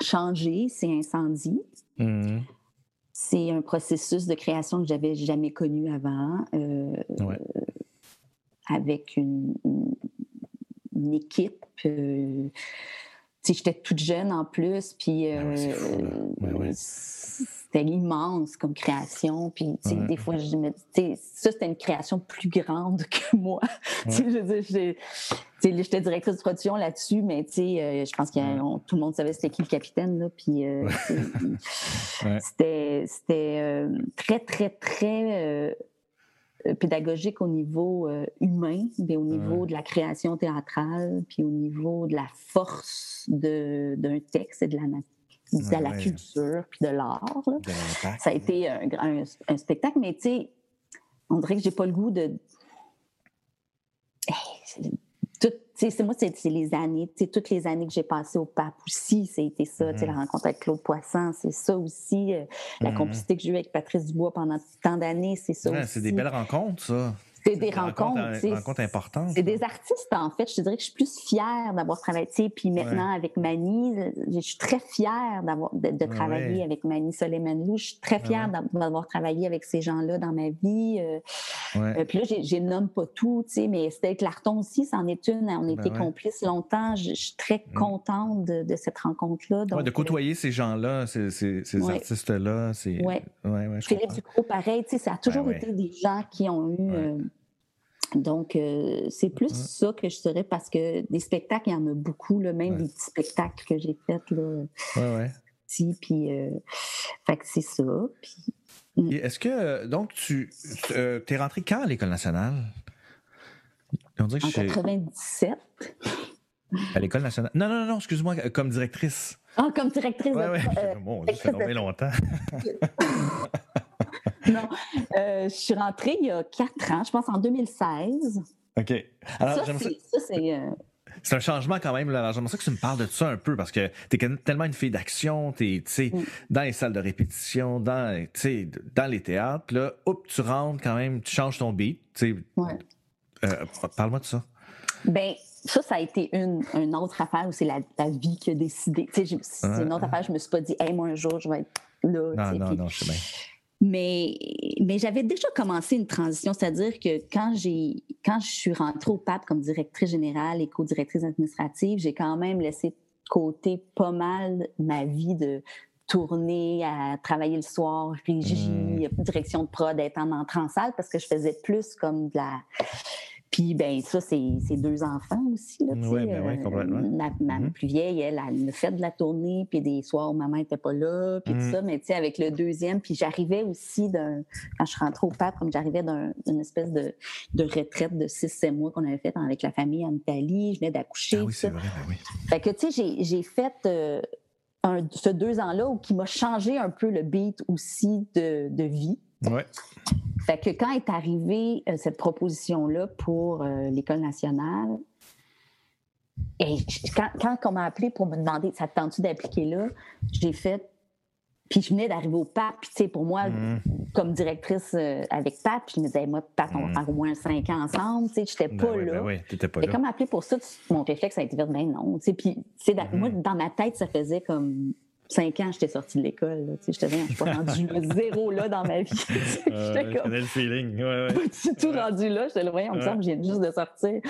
changé, c'est Incendie. Mm-hmm. C'est un processus de création que j'avais jamais connu avant, euh, avec une, équipe. Euh, j'étais toute jeune en plus, puis ah euh, c'était immense comme création. Puis, des fois, je me ça, c'était une création plus grande que moi. je veux dire, j'étais directrice de production là-dessus, mais euh, je pense que tout le monde savait c'était qui le capitaine. Là, puis, euh, c'était euh, très, très, très pédagogique au niveau humain, mais au niveau de la création théâtrale, puis au niveau de la force d'un texte et de la nature de la culture puis de l'art. Ça a été un, un, spectacle, mais tu sais, on dirait que j'ai pas le goût de. C'est moi, c'est les années, toutes les années que j'ai passées au PAP aussi, c'était ça, mm-hmm. la rencontre avec Claude Poisson, c'est ça aussi, euh, la mm-hmm. complicité que j'ai eue avec Patrice Dubois pendant tant d'années, c'est ça aussi. C'est des belles rencontres, ça. C'est des rencontres. rencontres, importantes. C'est des artistes, en fait. Je te dirais que je suis plus fière d'avoir travaillé. Puis maintenant, avec Mani, je suis très fière d'avoir de, travailler avec Mani Soleiman Je suis très fière d'avoir travaillé avec ces gens-là dans ma vie. Euh, euh, puis là, je nomme pas tout, mais c'était Clarton aussi, c'en est une. On était ben complices longtemps. Je, suis très mm. contente de, cette rencontre-là. de côtoyer ces gens-là, ces, ces, artistes-là. Oui. Philippe Ducrot, pareil. Ça a ben toujours été des gens qui ont eu euh, donc, euh, c'est plus ça que je serais parce que des spectacles, il y en a beaucoup, là, même des petits spectacles que j'ai faits. Là, ouais, puis, euh, fait que c'est ça. Mm. Est-ce que, donc, tu euh, es rentré quand à l'École nationale? On dirait que en 97. À l'École nationale? Non, non, non, excuse-moi, comme directrice. Ah, comme directrice. Oui, oui. Bon, ça fait longtemps. non, euh, je suis rentrée il y a quatre ans, je pense en 2016. OK. Alors, ça, c'est. Euh, c'est un changement quand même. Là. J'aimerais ça que tu me parles de ça un peu parce que tu es tellement une fille d'action, tu es mm. dans les salles de répétition, dans, dans les théâtres. Là, hop, tu rentres quand même, tu changes ton beat. Ouais. Euh, parle-moi de ça. Ben, ça, ça a été une, une autre affaire où c'est la, vie qui a décidé. C'est une autre affaire, je me suis pas dit, hey, moi, un jour, je vais être là. Non, non, non, je sais bien. Mais, mais j'avais déjà commencé une transition, c'est-à-dire que quand, j'ai, quand je suis rentrée au PAP comme directrice générale et co-directrice administrative, j'ai quand même laissé de côté pas mal ma vie de tourner, à travailler le soir, régie, mmh. direction de prod, être en entrant en salle, parce que je faisais plus comme de la puis, ben ça, c'est deux enfants aussi. Oui, ben oui, complètement. ma, mm-hmm. plus vieille, elle, elle me fait de la tournée, puis des soirs où maman n'était pas là, puis tout mm-hmm. ça. Mais tu sais, avec le deuxième, puis j'arrivais aussi d'un. Quand je rentrais au pape, comme j'arrivais d'une espèce de, de, retraite de 6-7 mois qu'on avait faite avec la famille en Italie, je venais d'accoucher. Ah oui, c'est vrai, ben oui. Fait que, tu sais, j'ai fait. Euh, un, ce deux ans-là qui m'a changé un peu le beat aussi de, de vie. Ouais. Fait que quand est arrivée euh, cette proposition-là pour euh, l'École nationale, et quand, quand on m'a appelé pour me demander ça te tente d'appliquer là, j'ai fait. Puis je venais d'arriver au PAP, puis tu sais, pour moi, mm. comme directrice euh, avec PAP, je me disais, moi, PAP, on va mm. faire au moins cinq ans ensemble, tu sais, j'étais ben pas là. Ben oui, t'étais pas et comme appelé pour ça, mon réflexe a été de dire, ben non, tu sais, puis, mm-hmm. moi, dans ma tête, ça faisait comme cinq ans, j'étais sortie de l'école. Je je suis pas rendue zéro là dans ma vie. j'étais comme. le feeling. Ouais, ouais. tout rendu là. J'étais là, voyons, on me semble, je viens juste de sortir.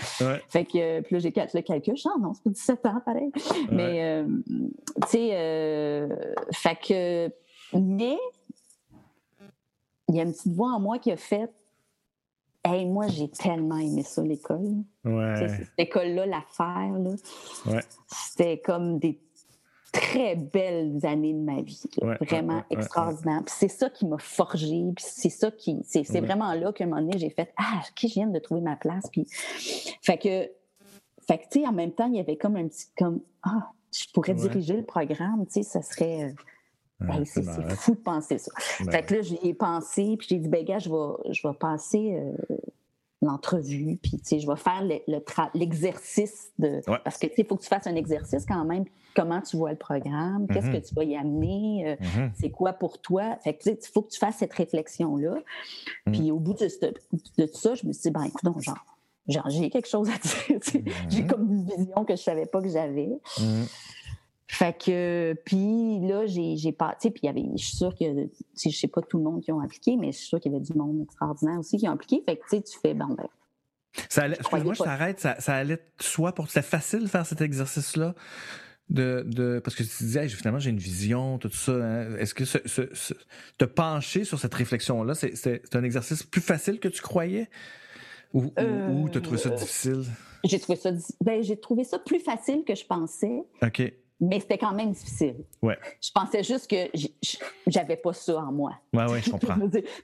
Fait que, puis là, j'ai le calcul. Je ah non, c'est pas 17 ans, pareil. Mais, euh, tu sais, euh, fait que. Mais, il y a une petite voix en moi qui a fait. Hey, moi, j'ai tellement aimé ça, l'école. Ouais. Cette école-là, l'affaire, là. Ouais. C'était comme des très belles années de ma vie, vraiment extraordinaire. c'est ça qui m'a forgé, puis c'est ça qui, c'est, vraiment là qu'à un moment donné j'ai fait ah qui je viens de trouver ma place, puis fait que, fait que tu sais en même temps il y avait comme un petit comme ah je pourrais diriger le programme, tu sais ça serait euh, c'est, fou de penser ça. fait que là, j'y ai pensé, puis j'ai dit, ben gars, je vais, je vais passer euh, l'entrevue, puis tu sais, je vais faire l'exercice de... Parce que, tu sais, il faut que tu fasses un exercice quand même. Comment tu vois le programme? Qu'est-ce que mm-hmm. tu vas y amener? Euh, mm-hmm. C'est quoi pour toi? Fait que, il faut que tu fasses cette réflexion-là. Mm. Puis au bout de, de, ça, je me suis dit, ben écoute, donc, genre, genre j'ai quelque chose à dire. J'ai mm-hmm. comme une vision que je savais pas que j'avais. Fait que, puis là, j'ai pas, tu sais, puis il y avait, je suis sûre que, je sais pas tout le monde qui ont appliqué, mais je suis sûre qu'il y avait du monde extraordinaire aussi qui ont appliqué. Fait que, tu sais, tu fais, bon, ben. Ça excuse-moi, je t'arrête, ça, ça allait soit pour, c'était facile de faire cet exercice-là? De, de, parce que tu disais, finalement, j'ai une vision, tout ça. Hein. Est-ce que ce, ce, te pencher sur cette réflexion-là, c'est un exercice plus facile que tu croyais? Ou, ou, tu as trouvé ça euh, difficile? J'ai trouvé ça, ben, j'ai trouvé ça plus facile que je pensais. OK mais c'était quand même difficile. Ouais. Je pensais juste que j'avais pas ça en moi. Oui, oui, je comprends.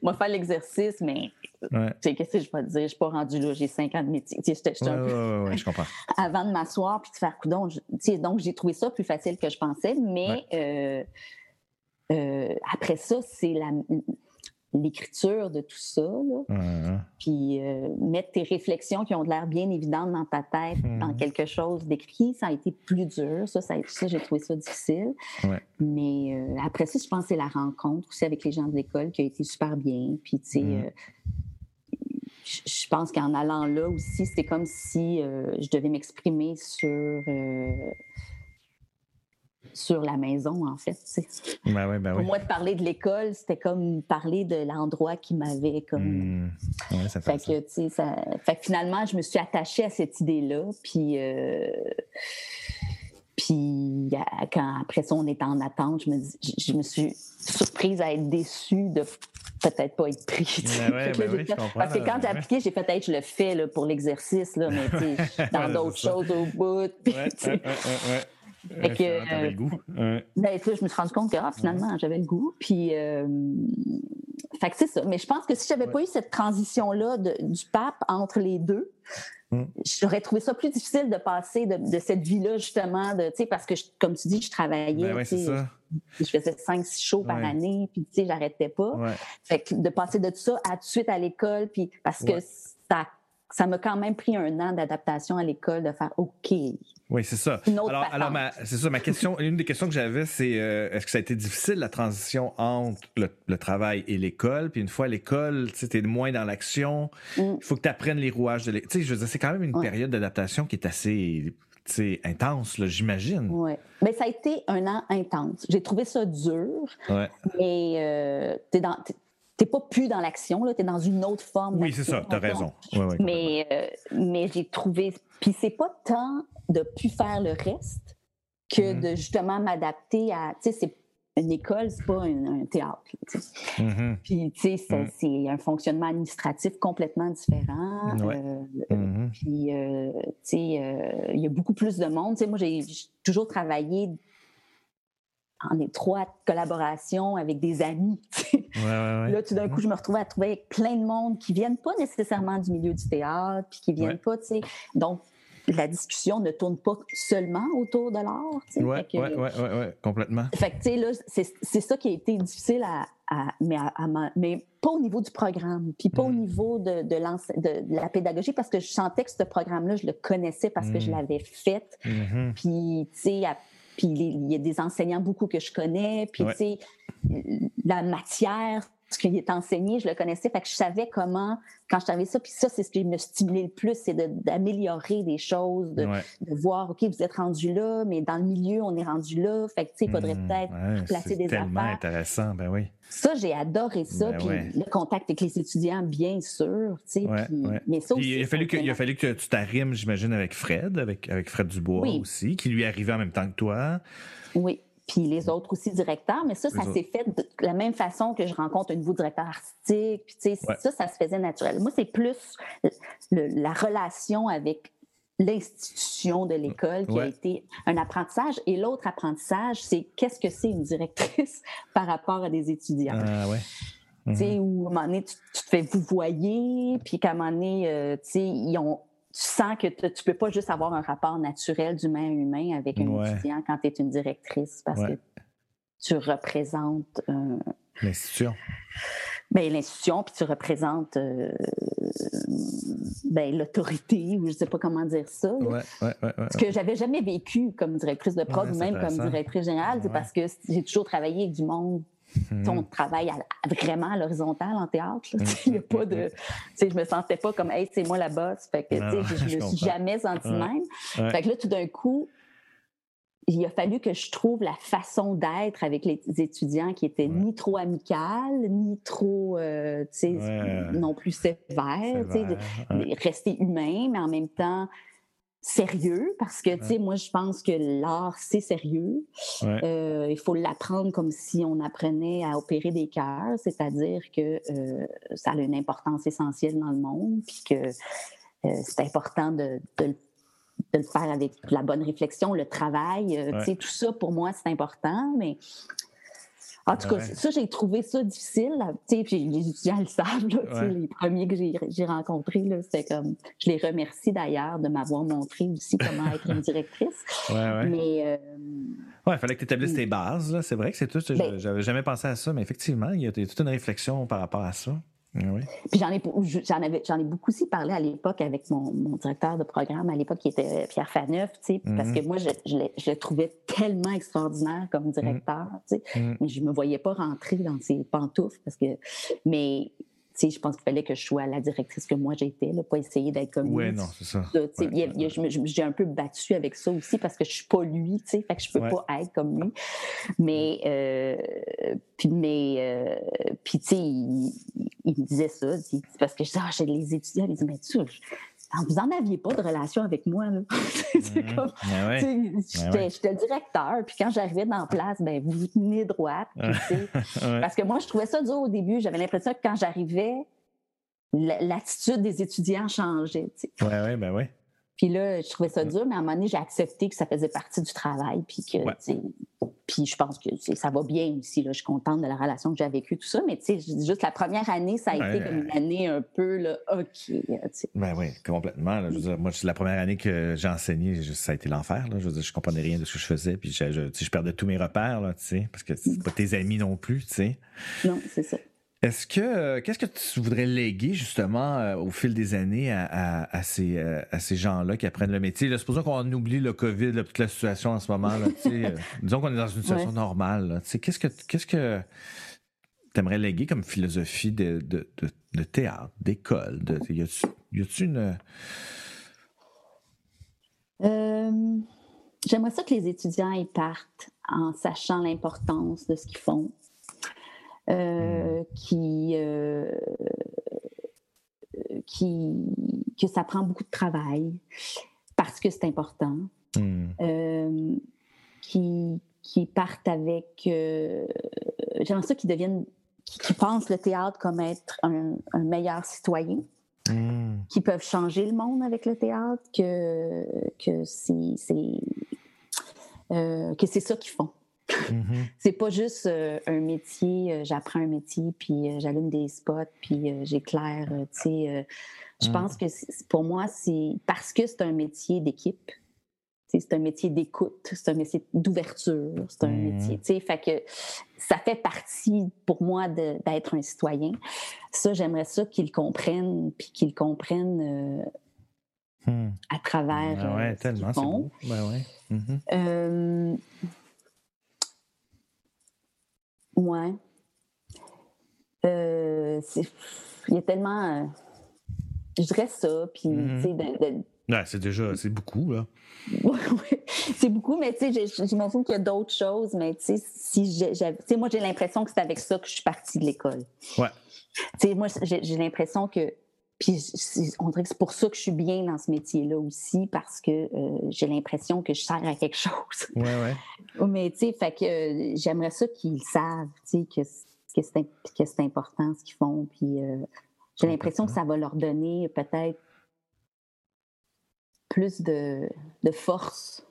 moi, faire l'exercice, mais ouais. qu'est-ce que je peux te dire? Je suis pas rendue là, j'ai cinq ans de métier. Oui, oui, je comprends. Avant de m'asseoir puis de faire coudon, donc j'ai trouvé ça plus facile que je pensais, mais euh, euh, après ça, c'est la l'écriture de tout ça, puis euh, mettre tes réflexions qui ont l'air bien évidentes dans ta tête dans mhm. quelque chose d'écrit, ça a été plus dur. Ça, ça, j'ai trouvé ça difficile. Mais euh, après ça, je pense que c'est la rencontre aussi avec les gens de l'école qui a été super bien. Puis, tu sais, mhm. euh, je pense qu'en allant là aussi, c'était comme si je devais m'exprimer sur sur la maison, en fait. Ben ben Pour moi, de parler de l'école, c'était comme parler de l'endroit qui m'avait comme. Mmh. ça fait, que, ça. fait que finalement, je me suis attachée à cette idée-là. Puis. Euh, puis quand après ça, on est en attente, je me, je me suis surprise à être déçue de peut-être pas être pris. Ben parce que quand j'ai appliqué, j'ai peut-être je le fais là, pour l'exercice, mais dans d'autres choses au bout. Fait que, euh, le goût. Ben, je me suis rendu compte que ah, finalement, j'avais le goût. Puis, euh, fait que c'est ça. Mais je pense que si j'avais pas eu cette transition-là du pape entre les deux, mm. j'aurais trouvé ça plus difficile de passer de, cette vie-là, justement, de, parce que, comme tu dis, je travaillais. Ben ça. je faisais 5-6 shows par année, puis tu sais, j'arrêtais pas. Fait que de passer de tout ça à tout de suite à l'école, puis parce que ça ça m'a quand même pris un an d'adaptation à l'école de faire OK. Oui, c'est ça. alors, alors c'est ça. Ma question, une des questions que j'avais, c'est euh, est-ce que ça a été difficile la transition entre le, travail et l'école? Puis une fois à l'école, tu es moins dans l'action. Mm. Il faut que tu apprennes les rouages de l'école. Tu sais, je veux dire, c'est quand même une période d'adaptation qui est assez intense, j'imagine. Oui. Mais ça a été un an intense. J'ai trouvé ça dur. Ouais. Mais euh, tu es dans t'es pas plus dans l'action, tu es dans une autre forme. Oui, c'est ça, tu as raison. mais euh, mais j'ai trouvé. Puis c'est pas tant de plus faire le reste que mm-hmm. de justement m'adapter à. Tu sais, c'est une école, c'est pas un, théâtre. Mm-hmm. Puis, tu sais, mm. c'est un fonctionnement administratif complètement différent. Euh, mm-hmm. Puis, euh, tu sais, il y a beaucoup plus de monde. Tu sais, moi, j'ai toujours travaillé en étroite collaboration avec des amis. Là, tout d'un coup, je me retrouvais à trouver avec plein de monde qui viennent pas nécessairement du milieu du théâtre, puis qui viennent pas, tu sais. Donc, la discussion ne tourne pas seulement autour de l'art. Oui, oui, oui, ouais, complètement. Fait que, tu sais, là, c'est ça qui a été difficile à, mais, mais, pas au niveau du programme, puis pas au mm. niveau de, de, la pédagogie, parce que je sentais que ce programme-là, je le connaissais parce que je mm. l'avais fait. Mm-hmm. Puis, tu sais, puis il y a des enseignants beaucoup que je connais. Puis, tu sais, la matière, ce qui est enseigné, je le connaissais. Fait que je savais comment, quand je savais ça, puis ça, c'est ce qui me stimulait le plus, c'est d'améliorer des choses, de, voir, OK, vous êtes rendu là, mais dans le milieu, on est rendu là. Fait que, tu sais, il faudrait mmh, peut-être placer des affaires. Tellement intéressant, ben oui. Ça, j'ai adoré ça. Ben puis le contact avec les étudiants, bien sûr, tu sais. mais ça aussi, il, a fallu que, il a fallu que tu t'arrimes, j'imagine, avec Fred, avec, avec Fred Dubois aussi, qui lui arrivait en même temps que toi. Oui puis les autres aussi directeurs, mais ça, ça s'est fait de la même façon que je rencontre un nouveau directeur artistique, puis tu sais, ça, ça se faisait naturel. Moi, c'est plus la relation avec l'institution de l'école qui a été un apprentissage. Et l'autre apprentissage, c'est qu'est-ce que c'est une directrice par rapport à des étudiants? Ah ouais. Tu sais, mhm. où à un moment donné, tu, te fais vous voyer, puis qu'à un moment donné, euh, tu sais, ils ont sens que tu ne peux pas juste avoir un rapport naturel d'humain à humain avec un étudiant quand tu es une directrice parce que tu représentes. L'institution. Ben, l'institution, puis tu représentes euh, ben, l'autorité, ou je ne sais pas comment dire ça. Ce que j'avais jamais vécu comme directrice de prod ou même comme directrice générale, c'est parce que j'ai toujours travaillé avec du monde on mhm. travaille vraiment à l'horizontale en théâtre. Mhm. Il y a pas de. Je me sentais pas comme Hey, c'est moi la bosse. Fait que, je, ne me suis jamais sentie même. Fait que là, tout d'un coup, il a fallu que je trouve la façon d'être avec les étudiants qui était ni trop amicale, ni trop, euh, non plus sévère, rester humain, mais en même temps sérieux parce que, tu sais, moi, je pense que l'art, c'est sérieux. Euh, il faut l'apprendre comme si on apprenait à opérer des cœurs, c'est-à-dire que euh, ça a une importance essentielle dans le monde, puis que euh, c'est important de, de, le faire avec la bonne réflexion, le travail. Tu sais, tout ça, pour moi, c'est important, mais en tout cas, ça, j'ai trouvé ça difficile. Puis les étudiants le savent. Les premiers que j'ai rencontrés, c'était comme. Je les remercie d'ailleurs de m'avoir montré aussi comment être une directrice. mais. Euh, il fallait que tu établisses tes bases. C'est vrai que c'est tout. Ben j'avais jamais pensé à ça, mais effectivement, il y a toute une réflexion par rapport à ça. Ah Puis j'en ai, j'en avais, j'en ai beaucoup aussi parlé à l'époque avec mon, mon directeur de programme à l'époque qui était Pierre Faneuf, tu sais, parce mm-hmm. que moi je, je, le trouvais tellement extraordinaire comme directeur, tu sais, mm-hmm. mais je me voyais pas rentrer dans ses pantoufles parce que, mais je pense qu'il fallait que je sois la directrice que moi j'étais, pas essayer d'être comme lui. Oui, non, c'est ça. j'ai un peu battu avec ça aussi parce que je suis pas lui, tu sais, fait que je peux pas être comme lui. Mais, euh, puis, mais, euh, puis tu sais, il, me disait ça, parce que je disais, ah, j'ai les étudiants, il dit, mais tu vous n'en aviez pas de relation avec moi. Là. c'est comme, ben j'étais, directeur, puis quand j'arrivais dans la place, ben, vous tenez droite. Parce que moi, je trouvais ça dur au début. J'avais l'impression que quand j'arrivais, l'attitude des étudiants changeait. Oui, oui, ben oui. Puis là, je trouvais ça dur, mais à un moment donné, j'ai accepté que ça faisait partie du travail. Puis que, puis je pense que ça va bien aussi. Là. Je suis contente de la relation que j'ai vécue, tout ça. Mais tu sais, juste la première année, ça a été comme une année un peu là, OK. Ben oui, complètement. moi, la première année que j'ai enseigné, ça a été l'enfer. Je veux dire, je comprenais rien de ce que je faisais. Puis je, je, perdais tous mes repères, là, parce que c'est pas tes amis non plus. tu sais. Non, c'est ça. Est-ce que euh, qu'est-ce que tu voudrais léguer justement euh, au fil des années à, à, ces, euh, à ces gens-là qui apprennent le métier? Là, supposons qu'on oublie le COVID, toute la situation en ce moment. Là, disons qu'on est dans une situation normale. Qu'est-ce que qu'est-ce que tu aimerais léguer comme philosophie de, de, de, théâtre, d'école? Y a-tu une. J'aimerais ça que les étudiants y partent en sachant l'importance de ce qu'ils font euh, hmm. qui, euh, qui, que ça prend beaucoup de travail parce que c'est important, hmm. euh, qui, qui partent avec. J'aimerais ça qu'ils deviennent. Qui, pensent le théâtre comme être un, meilleur citoyen. Hmm. qui peuvent changer le monde avec le théâtre, que, que c'est, que c'est ça qu'ils font. Mm-hmm. c'est pas juste euh, un métier, euh, j'apprends un métier, puis euh, j'allume des spots, puis j'éclaire. tu sais, je mm. pense que pour moi, c'est parce que c'est un métier d'équipe. C'est un métier d'écoute, c'est un métier d'ouverture, c'est un mm. métier, tu sais, fait que ça fait partie pour moi d'être un citoyen. Ça, j'aimerais ça qu'ils comprennent, puis qu'ils comprennent mm. à travers. Ouais, tellement. Ben ouais. Mm-hmm. Ouais. Euh, il y a tellement. Euh, je dirais ça, puis, mm-hmm. tu sais, c'est déjà, c'est beaucoup, là. oui, c'est beaucoup, mais tu sais, j'imagine qu'il y a d'autres choses, mais tu sais, si moi, j'ai l'impression que c'est avec ça que je suis partie de l'école. Ouais. Tu sais, moi, j'ai l'impression que puis on dirait que c'est pour ça que je suis bien dans ce métier-là aussi, parce que euh, j'ai l'impression que je sers à quelque chose. Oui, oui. Mais tu sais, fait que euh, j'aimerais ça qu'ils savent, tu sais, que, que c'est important ce qu'ils font. Puis euh, j'ai l'impression que ça va leur donner peut-être plus de, de force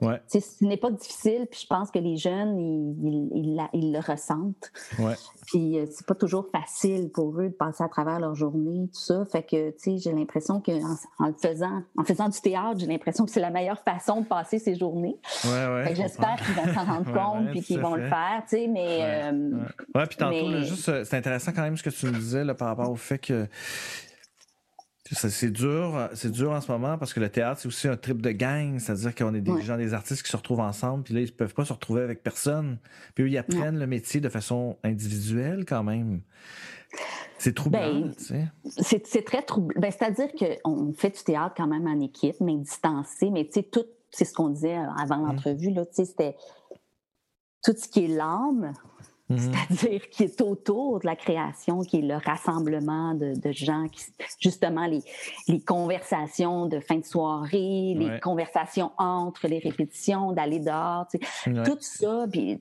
Ouais. Ce n'est pas difficile, puis je pense que les jeunes, ils, ils, le ressentent. Ouais. Puis euh, c'est pas toujours facile pour eux de passer à travers leur journée, tout ça. Fait que, tu sais, j'ai l'impression qu'en en, le faisant, en faisant du théâtre, j'ai l'impression que c'est la meilleure façon de passer ces journées. Ouais, ouais. j'espère qu'ils vont s'en rendre compte, puis qu'ils vont le faire, tu sais, mais... Ouais, euh, puis tantôt, juste, euh, c'est intéressant quand même ce que tu me disais là, par rapport au fait que c'est dur, c'est dur en ce moment parce que le théâtre, c'est aussi un trip de gang, c'est-à-dire qu'on est des gens, des artistes qui se retrouvent ensemble, puis là, ils peuvent pas se retrouver avec personne. Puis eux, ils apprennent le métier de façon individuelle quand même. C'est troublant, ben, tu sais. C'est très troublant. Ben, c'est-à-dire qu'on fait du théâtre quand même en équipe, mais distancé, mais tu sais, tout, c'est ce qu'on disait avant mmh. l'entrevue, là, tu sais, c'était tout ce qui est l'âme, Mhm. c'est-à-dire qui est autour de la création, qui est le rassemblement de, gens, qui, justement les, les, conversations de fin de soirée, les conversations entre les répétitions, d'aller dehors, tout ça, puis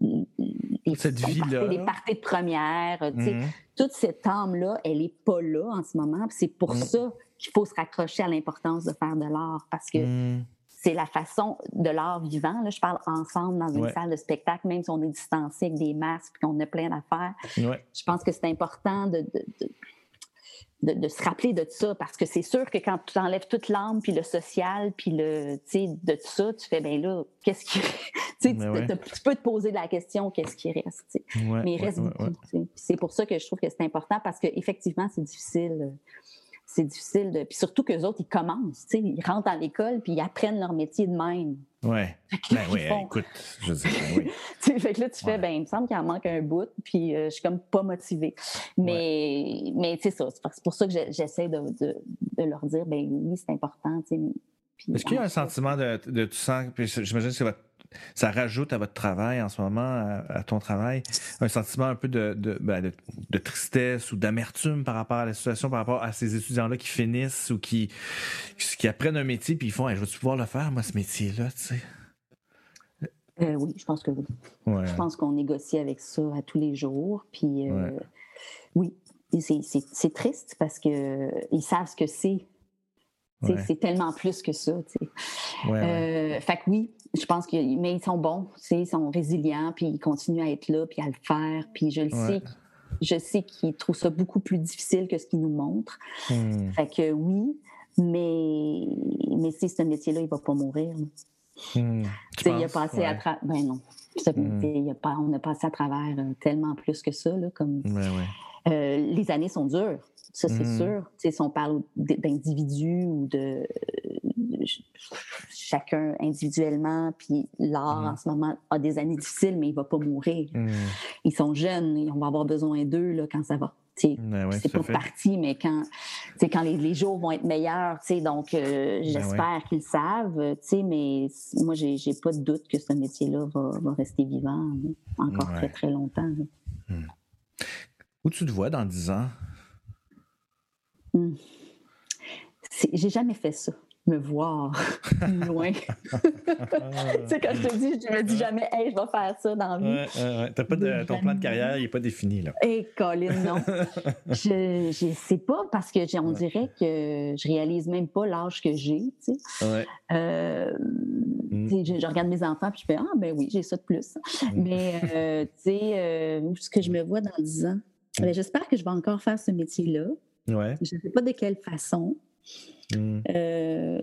les, cette vie-là. Les parties de première, mhm. toute cette âme-là, elle n'est pas là en ce moment. C'est pour mhm. ça qu'il faut se raccrocher à l'importance de faire de l'art, parce que c'est la façon de l'art vivant. Là, je parle ensemble dans une salle de spectacle, même si on est distancé avec des masques et qu'on a plein d'affaires. Je pense que c'est important de, de, de, se rappeler de ça parce que c'est sûr que quand tu enlèves toute l'âme, puis le social, puis le, de tout ça, tu fais, ben là, qu'est-ce qui tu, tu, peux te poser la question, qu'est-ce qui reste? Mais il reste beaucoup. C'est pour ça que je trouve que c'est important parce qu'effectivement, c'est difficile c'est difficile de. Puis surtout qu'eux autres, ils commencent, tu sais, ils rentrent dans l'école puis ils apprennent leur métier de même. Ouais. Ben oui, écoute, je dis, ben oui. fait que là, tu fais, ben, il me semble qu'il en manque un bout, puis euh, je suis comme pas motivée. Mais, mais c'est ça, c'est pour ça que j'essaie de, de, de, leur dire, ben oui, c'est important, tu sais. Est-ce qu'il y a un sentiment de, de tu sens, puis j'imagine que c'est votre ça rajoute à votre travail en ce moment, à, ton travail, un sentiment un peu ben, de, de, tristesse ou d'amertume par rapport à la situation, par rapport à ces étudiants-là qui finissent ou qui, qui apprennent un métier puis ils font Je vais-tu pouvoir le faire, moi, ce métier-là, tu sais? Euh, oui, je pense que oui. Je pense qu'on négocie avec ça à tous les jours. Puis euh, oui, c'est triste parce qu'ils savent ce que c'est C'est tellement plus que ça. Ouais, fait que oui, je pense que mais ils sont bons, ils sont résilients, puis ils continuent à être là, puis à le faire. Puis je le sais, je sais qu'ils trouvent ça beaucoup plus difficile que ce qu'ils nous montrent. Hmm. Fait que oui, mais, mais si ce métier-là, il ne va pas mourir. Hmm. Il a passé à travers. Ben non. Hmm. pas... On a passé à travers euh, tellement plus que ça. Là, comme... Euh, les années sont dures, ça c'est sûr. si on parle d'individus ou de, chacun individuellement, puis l'art en ce moment a des années difficiles, mais il ne va pas mourir. Ils sont jeunes, et on va avoir besoin d'eux quand ça va ben c'est pas parti, mais quand, quand les, les, jours vont être meilleurs, donc euh, ben j'espère qu'ils savent, mais moi, j'ai pas de doute que ce métier-là va, va, rester vivant encore très, très longtemps. Hmm. Où tu te vois dans 10 ans? Hmm. J'ai jamais fait ça me voir loin. tu sais, quand je te dis, je me dis jamais, hey, je vais faire ça dans la vie. Ouais, ouais, pas de, ton plan de carrière, il n'est pas défini, là. Hé, hey, Colin, non. je ne sais pas parce que on dirait que je réalise même pas l'âge que j'ai, tu sais. Ouais. Euh, mm. je, regarde mes enfants puis je fais, ah, ben oui, j'ai ça de plus. Mm. Mais, euh, tu sais, euh, ce que je me vois dans 10 ans, mm. ben, j'espère que je vais encore faire ce métier-là. Ouais. Je ne sais pas de quelle façon. Hmm. Euh,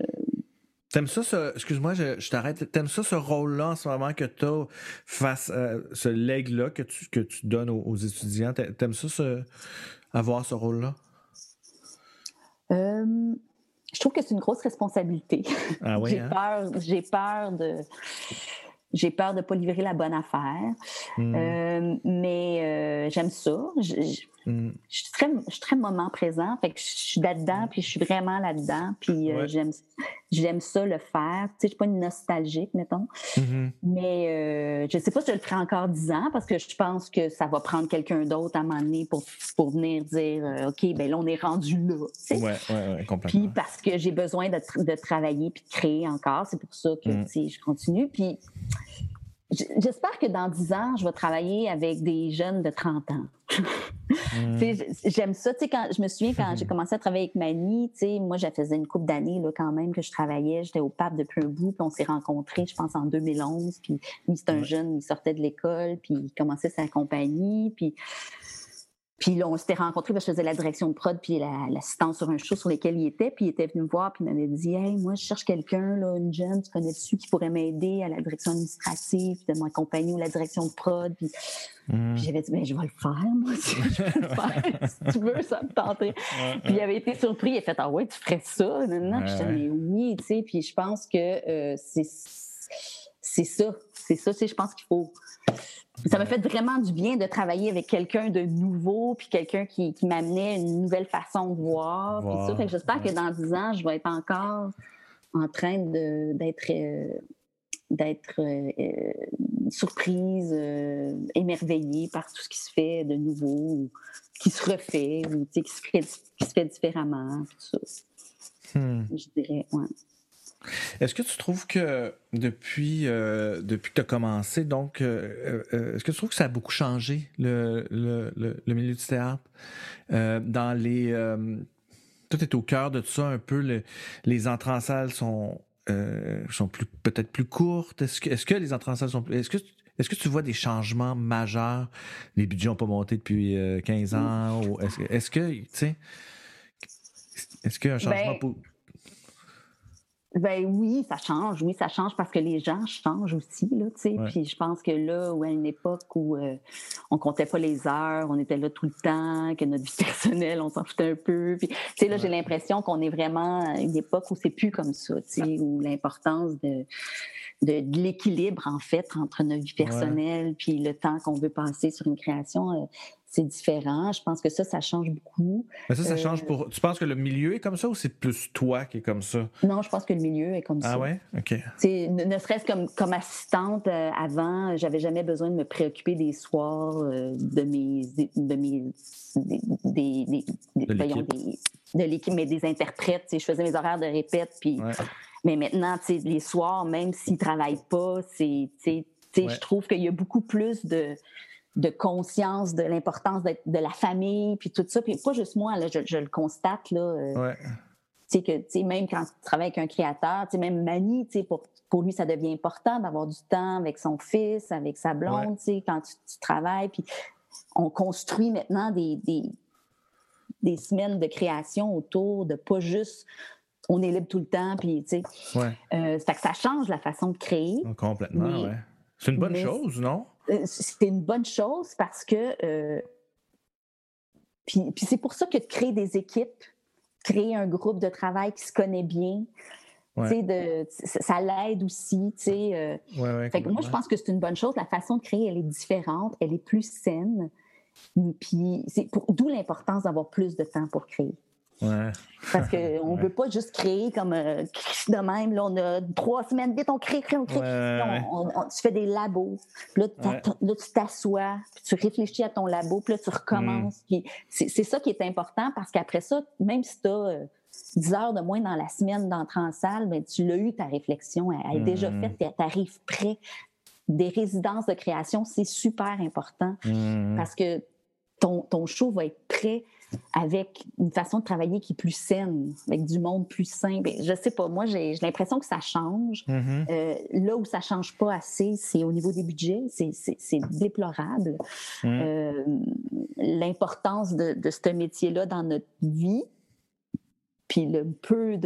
T'aimes ça, ce, excuse-moi, je, t'arrête. T'aimes ça, ce rôle-là en ce moment que tu as face à ce leg-là que tu, que tu donnes aux, étudiants? T'aimes ça, ce, avoir ce rôle-là? Euh, je trouve que c'est une grosse responsabilité. Ah oui, j'ai, hein? peur, j'ai peur de j'ai peur de ne pas livrer la bonne affaire. Hmm. Euh, mais j'aime ça. Mm. Je, suis très, je suis très moment présent. Fait que je suis là-dedans, puis je suis vraiment là-dedans. Puis euh, j'aime, j'aime ça le faire. Tu sais, je suis pas une nostalgique, mettons. Mm-hmm. Mais euh, je sais pas si je le ferai encore dix ans parce que je pense que ça va prendre quelqu'un d'autre à un moment donné pour, pour venir dire euh, OK, ben là, on est rendu là. Oui, ouais, ouais, complètement. Puis parce que j'ai besoin de, de, travailler puis de créer encore. C'est pour ça que mm. je continue. Puis J'espère que dans 10 ans, je vais travailler avec des jeunes de 30 ans. Hmm. J'aime ça. Quand, je me souviens quand j'ai commencé à travailler avec Mani, moi, je faisais une couple d'années quand même que je travaillais. J'étais au pape depuis un bout, puis on s'est rencontrés, je pense, en 2011. Puis lui, c'est un jeune, il sortait de l'école, puis il commençait sa compagnie. Puis puis là, on s'était rencontrés parce que je faisais la direction de prod puis l'assistance sur un show sur lequel il était. Puis il était venu me voir puis il m'avait dit Hey, moi, je cherche quelqu'un, là, une jeune, tu connais dessus, qui pourrait m'aider à la direction administrative, de m'accompagner ou la direction de prod. Puis, mmh. j'avais dit ben, je vais le faire, moi, si je peux le faire. si tu veux, ça me tenterait. puis il avait été surpris, il a fait Ah ouais, tu ferais ça? Non, non. je disais Mais oui, tu sais. Puis je pense que euh, c'est c'est ça. C'est ça, je pense qu'il faut ça m'a fait vraiment du bien de travailler avec quelqu'un de nouveau, puis quelqu'un qui, qui m'amenait une nouvelle façon de voir. j'espère que dans dix ans, je vais être encore en train d'être euh, d'être euh, euh, surprise, émerveillée par tout ce qui se fait de nouveau, qui se refait, ou qui se fait, qui se fait différemment. Tout ça. Hmm. Je dirais, ouais. Est-ce que tu trouves que depuis, euh, depuis que tu as commencé, donc, euh, euh, est-ce que tu trouves que ça a beaucoup changé, le, le, le, milieu du théâtre? dans les. tout est au cœur de tout ça un peu. les entrées en salle sont, sont plus, peut-être plus courtes. Est-ce que, les entrées en salle sont plus. Est-ce que, est-ce que tu vois des changements majeurs? Les budgets n'ont pas monté depuis 15 ans. Ou est-ce, est-ce que, tu sais, est-ce qu'il y a un changement ben, pour ben oui, ça change. Oui, ça change parce que les gens changent aussi, là, tu sais. Puis je pense que là, où à une époque où euh, on comptait pas les heures, on était là tout le temps, que notre vie personnelle, on s'en foutait un peu. Puis, tu sais, là, j'ai l'impression qu'on est vraiment à une époque où c'est plus comme ça, tu sais, où l'importance de, de, l'équilibre, en fait, entre notre vie personnelle puis le temps qu'on veut passer sur une création, euh, c'est différent. Je pense que ça, ça change beaucoup. Mais ça, ça change euh, pour. Tu penses que le milieu est comme ça ou c'est plus toi qui est comme ça? Non, je pense que le milieu est comme ah ça. Ah ouais? OK. Ne, ne serait-ce comme, comme assistante euh, avant, j'avais jamais besoin de me préoccuper des soirs euh, de mes. de mes. des. des, de l'équipe, mais des interprètes. Je faisais mes horaires de répète. Puis. Mais maintenant, les soirs, même s'ils ne travaillent pas, c'est. Je trouve qu'il y a beaucoup plus de de conscience de l'importance de la famille, puis tout ça. Puis pas juste moi, là, je, le constate. Là, euh, sais, que, même quand tu travailles avec un créateur, tu sais, même Mani, tu sais, pour, pour lui, ça devient important d'avoir du temps avec son fils, avec sa blonde, tu sais, quand tu, travailles. Puis on construit maintenant des, des, des, semaines de création autour de pas juste on est libre tout le temps, puis tu sais. Ouais. Euh, que ça change la façon de créer. Complètement, oui. C'est une bonne chose, non? Euh, c'est une bonne chose parce que. Euh, puis, c'est pour ça que de créer des équipes, créer un groupe de travail qui se connaît bien, de, ça l'aide aussi. Euh, moi, je pense que c'est une bonne chose. La façon de créer, elle est différente, elle est plus saine. Puis c'est d'où l'importance d'avoir plus de temps pour créer. Parce qu'on ne peut pas juste créer comme euh, de même. Là, on a trois semaines, vite, on crée, crée, on crée. tu fais des labos. Là, tu t'assois, tu réfléchis à ton labo, puis là, tu recommences. Mm. C'est ça qui est important parce qu'après ça, même si tu as 10 euh, heures de moins dans la semaine d'entrer en salle, ben, tu l'as eu, ta réflexion. Elle, est déjà mm. faite, tu arrives prêt. Des résidences de création, c'est super important mm. parce que ton, ton show va être prêt avec une façon de travailler qui est plus saine, avec du monde plus sain. Ben, je sais pas, moi, j'ai l'impression que ça change. Mm-hmm. Euh, là où ça change pas assez, c'est au niveau des budgets. C'est déplorable. Mm. Euh, l'importance de, de ce métier-là dans notre vie, puis le peu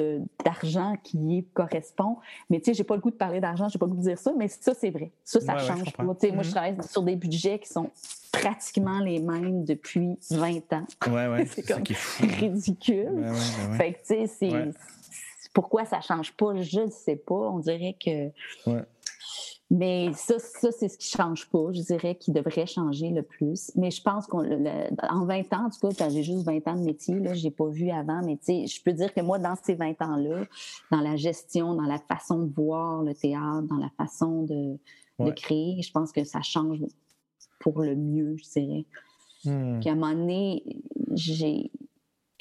d'argent qui y correspond. Mais tu sais, j'ai pas le goût de parler d'argent, j'ai pas le goût de dire ça, mais ça, c'est vrai. Ça, ça change pas. Moi, je mm-hmm. travaille sur des budgets qui sont pratiquement les mêmes depuis 20 ans. Ouais, ouais. c'est comme ridicule. fait que, tu sais, c'est. Pourquoi ça change pas, je ne sais pas. On dirait que. Mais ça, ça c'est ce qui ne change pas, je dirais, qui devrait changer le plus. Mais je pense qu'en 20 ans, en tout cas, j'ai juste 20 ans de métier, je n'ai pas vu avant, mais je peux dire que moi, dans ces 20 ans-là, dans la gestion, dans la façon de voir le théâtre, dans la façon de, de créer, je pense que ça change pour le mieux, je dirais. Hmm. Puis à un moment donné, j'ai.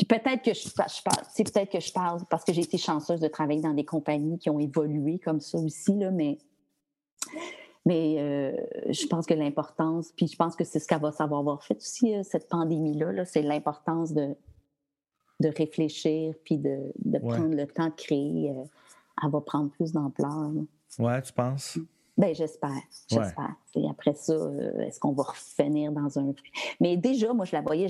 peut-être que je, parle, c'est peut-être que je parle parce que j'ai été chanceuse de travailler dans des compagnies qui ont évolué comme ça aussi, là, mais mais euh, je pense que l'importance, puis je pense que c'est ce qu'elle va savoir avoir fait aussi, euh, cette pandémie-là, -là, c'est l'importance de, de réfléchir, puis de, de prendre le temps de créer. Euh, elle va prendre plus d'ampleur. Ouais, tu penses? Ben j'espère, j'espère. Et après ça, est-ce qu'on va revenir dans un... Mais déjà, moi, je la voyais,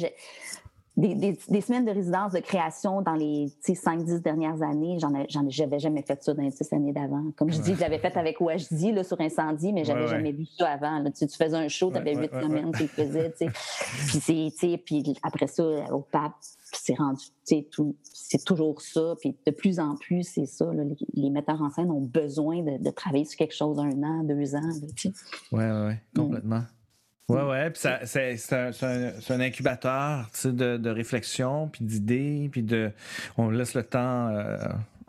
des, semaines de résidence de création dans les 5-10 dernières années. J'en j'avais jamais fait ça dans les 10 années d'avant. Comme je dis, je l'avais fait avec là, sur Incendie, mais j'avais jamais vu ça avant. Tu, faisais un show, tu avais 8 semaines, tu le faisais. puis, puis après ça, au pape, c'est rendu, c'est toujours ça. Puis de plus en plus, c'est ça. les, metteurs en scène ont besoin de, travailler sur quelque chose un an, deux ans. Oui, oui, ouais, complètement. Oui, oui. Puis c'est un, un, incubateur de, de réflexion, puis d'idées, puis de. On laisse le temps euh,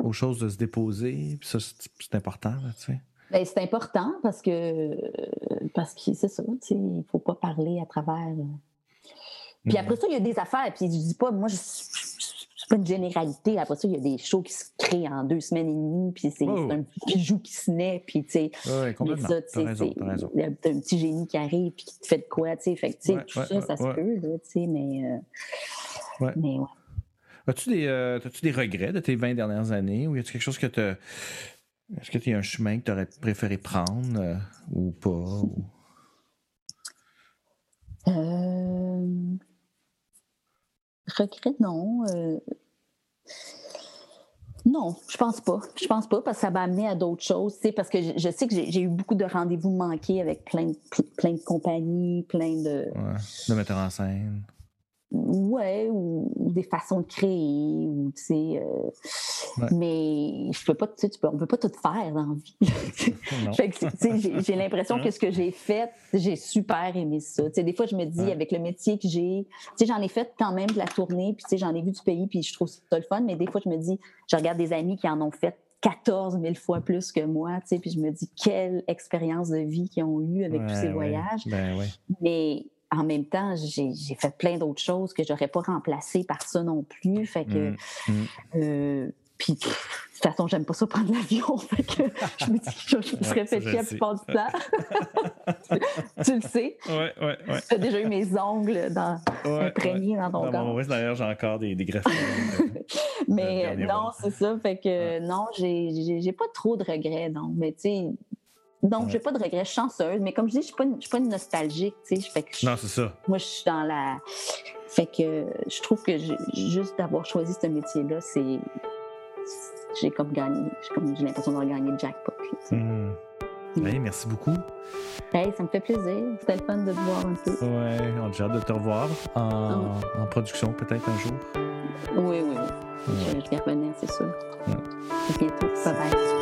aux choses de se déposer. Puis ça, c'est important, tu sais. Ben, c'est important parce que parce que c'est ça, tu sais, il faut pas parler à travers. Puis après ça, il y a des affaires. Puis je dis pas, moi, je, pas une généralité. Après ça, il y a des shows qui se créent en deux semaines et demie, puis c'est un bijou qui se naît, puis tu sais. Oui, complètement. Ça, tu sais, il y a un petit génie qui arrive, puis qui te fait de quoi, tu sais. Fait que, tu sais, tout ça, ça se peut, tu sais, mais. Euh, mais ouais. As-tu des, euh, as des regrets de tes 20 dernières années ou y a-t-il quelque chose que tu Est-ce que tu as un chemin que tu aurais préféré prendre euh, ou pas? Ou... Euh... Regret, non. Euh, non, je pense pas. Je pense pas parce que ça m'a amené à d'autres choses. Parce que je, sais que j'ai eu beaucoup de rendez-vous manqués avec plein de, plein de compagnies, plein de. De metteurs en scène. Ouais, ou, des façons de créer, ou tu sais. Euh, mais je peux pas, tu sais, tu peux, on peut pas tout faire dans la vie. j'ai l'impression que ce que j'ai fait, j'ai super aimé ça. Tu sais, des fois, je me dis, avec le métier que j'ai, tu sais, j'en ai fait quand même de la tournée, puis tu sais, j'en ai vu du pays, puis je trouve ça le fun, mais des fois, je me dis, je regarde des amis qui en ont fait 14 000 fois plus que moi, tu sais, puis je me dis, quelle expérience de vie qu'ils ont eue avec tous ces voyages. Ben, mais en même temps, j'ai fait plein d'autres choses que j'aurais pas remplacées par ça non plus. Fait que, mmh, mmh. Euh, Puis, de toute façon, j'aime pas ça prendre l'avion. Fait que je me dis que je me serais fait chier la plupart du temps. tu le sais. Ouais, ouais, ouais. Tu as déjà eu mes ongles dans, imprégnés dans ton corps. Oui, d'ailleurs, j'ai encore des, des greffes. Mais non, c'est ça. Fait que non, j'ai pas trop de regrets, non. Mais tu sais, donc, j'ai pas de regrets, chanceuse, mais comme je dis, je suis pas, suis pas une nostalgique, tu sais. non, c'est ça. Moi, je suis dans la. Fait que je trouve que juste d'avoir choisi ce métier-là, c'est. J'ai comme gagné. J'ai l'impression d'avoir gagné le jackpot. Mmh. Hey, merci beaucoup. Hey, ça me fait plaisir. C'était le fun de te voir un peu. Ouais, on a hâte de te revoir en, ah. en production peut-être un jour. Oui, oui, oui. Je, vais revenir, c'est sûr. À bientôt. Bye bye.